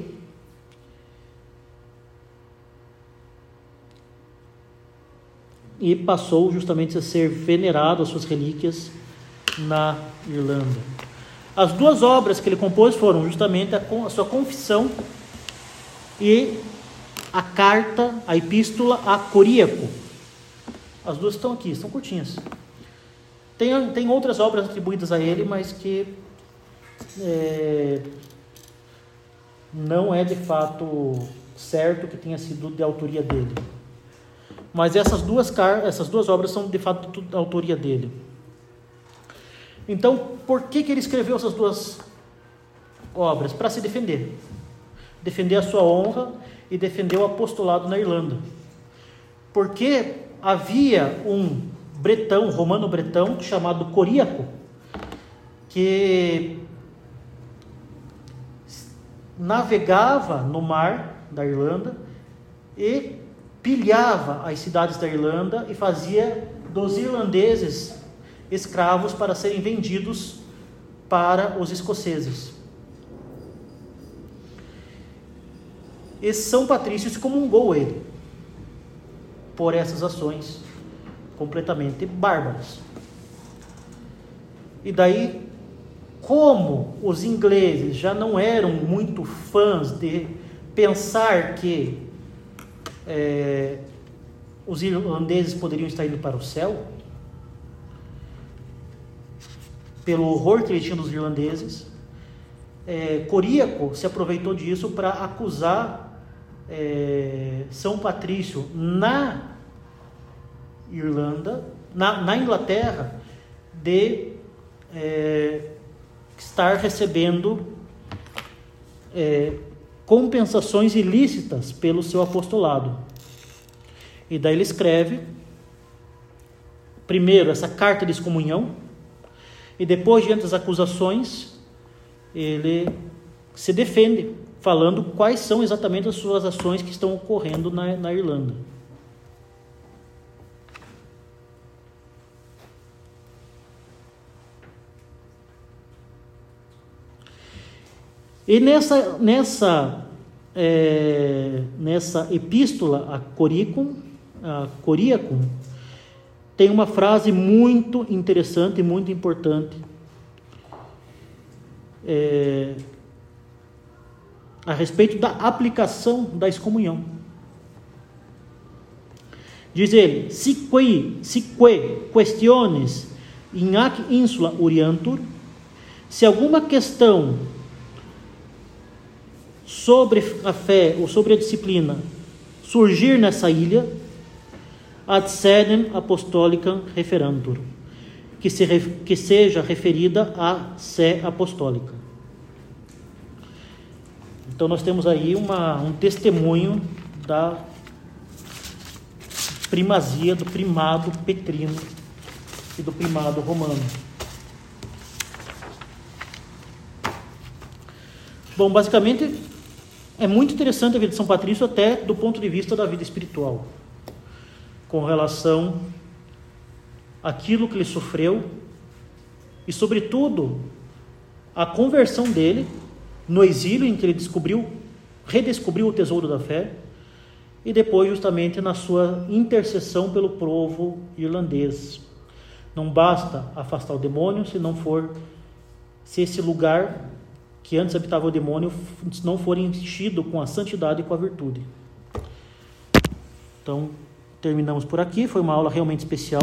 e passou justamente a ser venerado, as suas relíquias, na Irlanda. As duas obras que ele compôs foram justamente a, a sua confissão e a carta, a epístola a Coríaco. As duas estão aqui, são curtinhas. Tem, tem outras obras atribuídas a ele, mas que é, não é de fato certo que tenha sido de autoria dele. Mas essas duas, essas duas obras são de fato da autoria dele. Então, por que, que ele escreveu essas duas obras? Para se defender. Defender a sua honra e defender o apostolado na Irlanda. Porque havia um bretão, romano bretão, chamado Coríaco, que navegava no mar da Irlanda e pilhava as cidades da Irlanda e fazia dos irlandeses escravos para serem vendidos para os escoceses. E São Patrício excomungou ele por essas ações completamente bárbaras. E daí, como os ingleses já não eram muito fãs de pensar que é, os irlandeses poderiam estar indo para o céu, pelo horror que ele tinha dos irlandeses. É, Coríaco se aproveitou disso para acusar é, São Patrício na Irlanda, na, na Inglaterra, de é, estar recebendo é, compensações ilícitas pelo seu apostolado. E daí ele escreve, primeiro, essa carta de excomunhão, e depois, diante das acusações, ele se defende, falando quais são exatamente as suas ações que estão ocorrendo na, na Irlanda. E nessa, nessa, é, nessa epístola a Coricum, a Coriacum, tem uma frase muito interessante e muito importante é, a respeito da aplicação da excomunhão. Diz ele: Sique, sique questiones in ac insula orientur, se alguma questão sobre a fé ou sobre a disciplina surgir nessa ilha, ad sedem apostolicam referantur, que, se, que seja referida à sé apostólica. Então nós temos aí uma, um testemunho da primazia, do primado petrino e do primado romano. Bom, basicamente é muito interessante a vida de São Patrício até do ponto de vista da vida espiritual, com relação àquilo que ele sofreu e, sobretudo, a conversão dele no exílio em que ele descobriu, redescobriu o tesouro da fé e depois justamente na sua intercessão pelo povo irlandês. Não basta afastar o demônio se não for se esse lugar que antes habitava o demônio não for enchido com a santidade e com a virtude. Então, terminamos por aqui, foi uma aula realmente especial.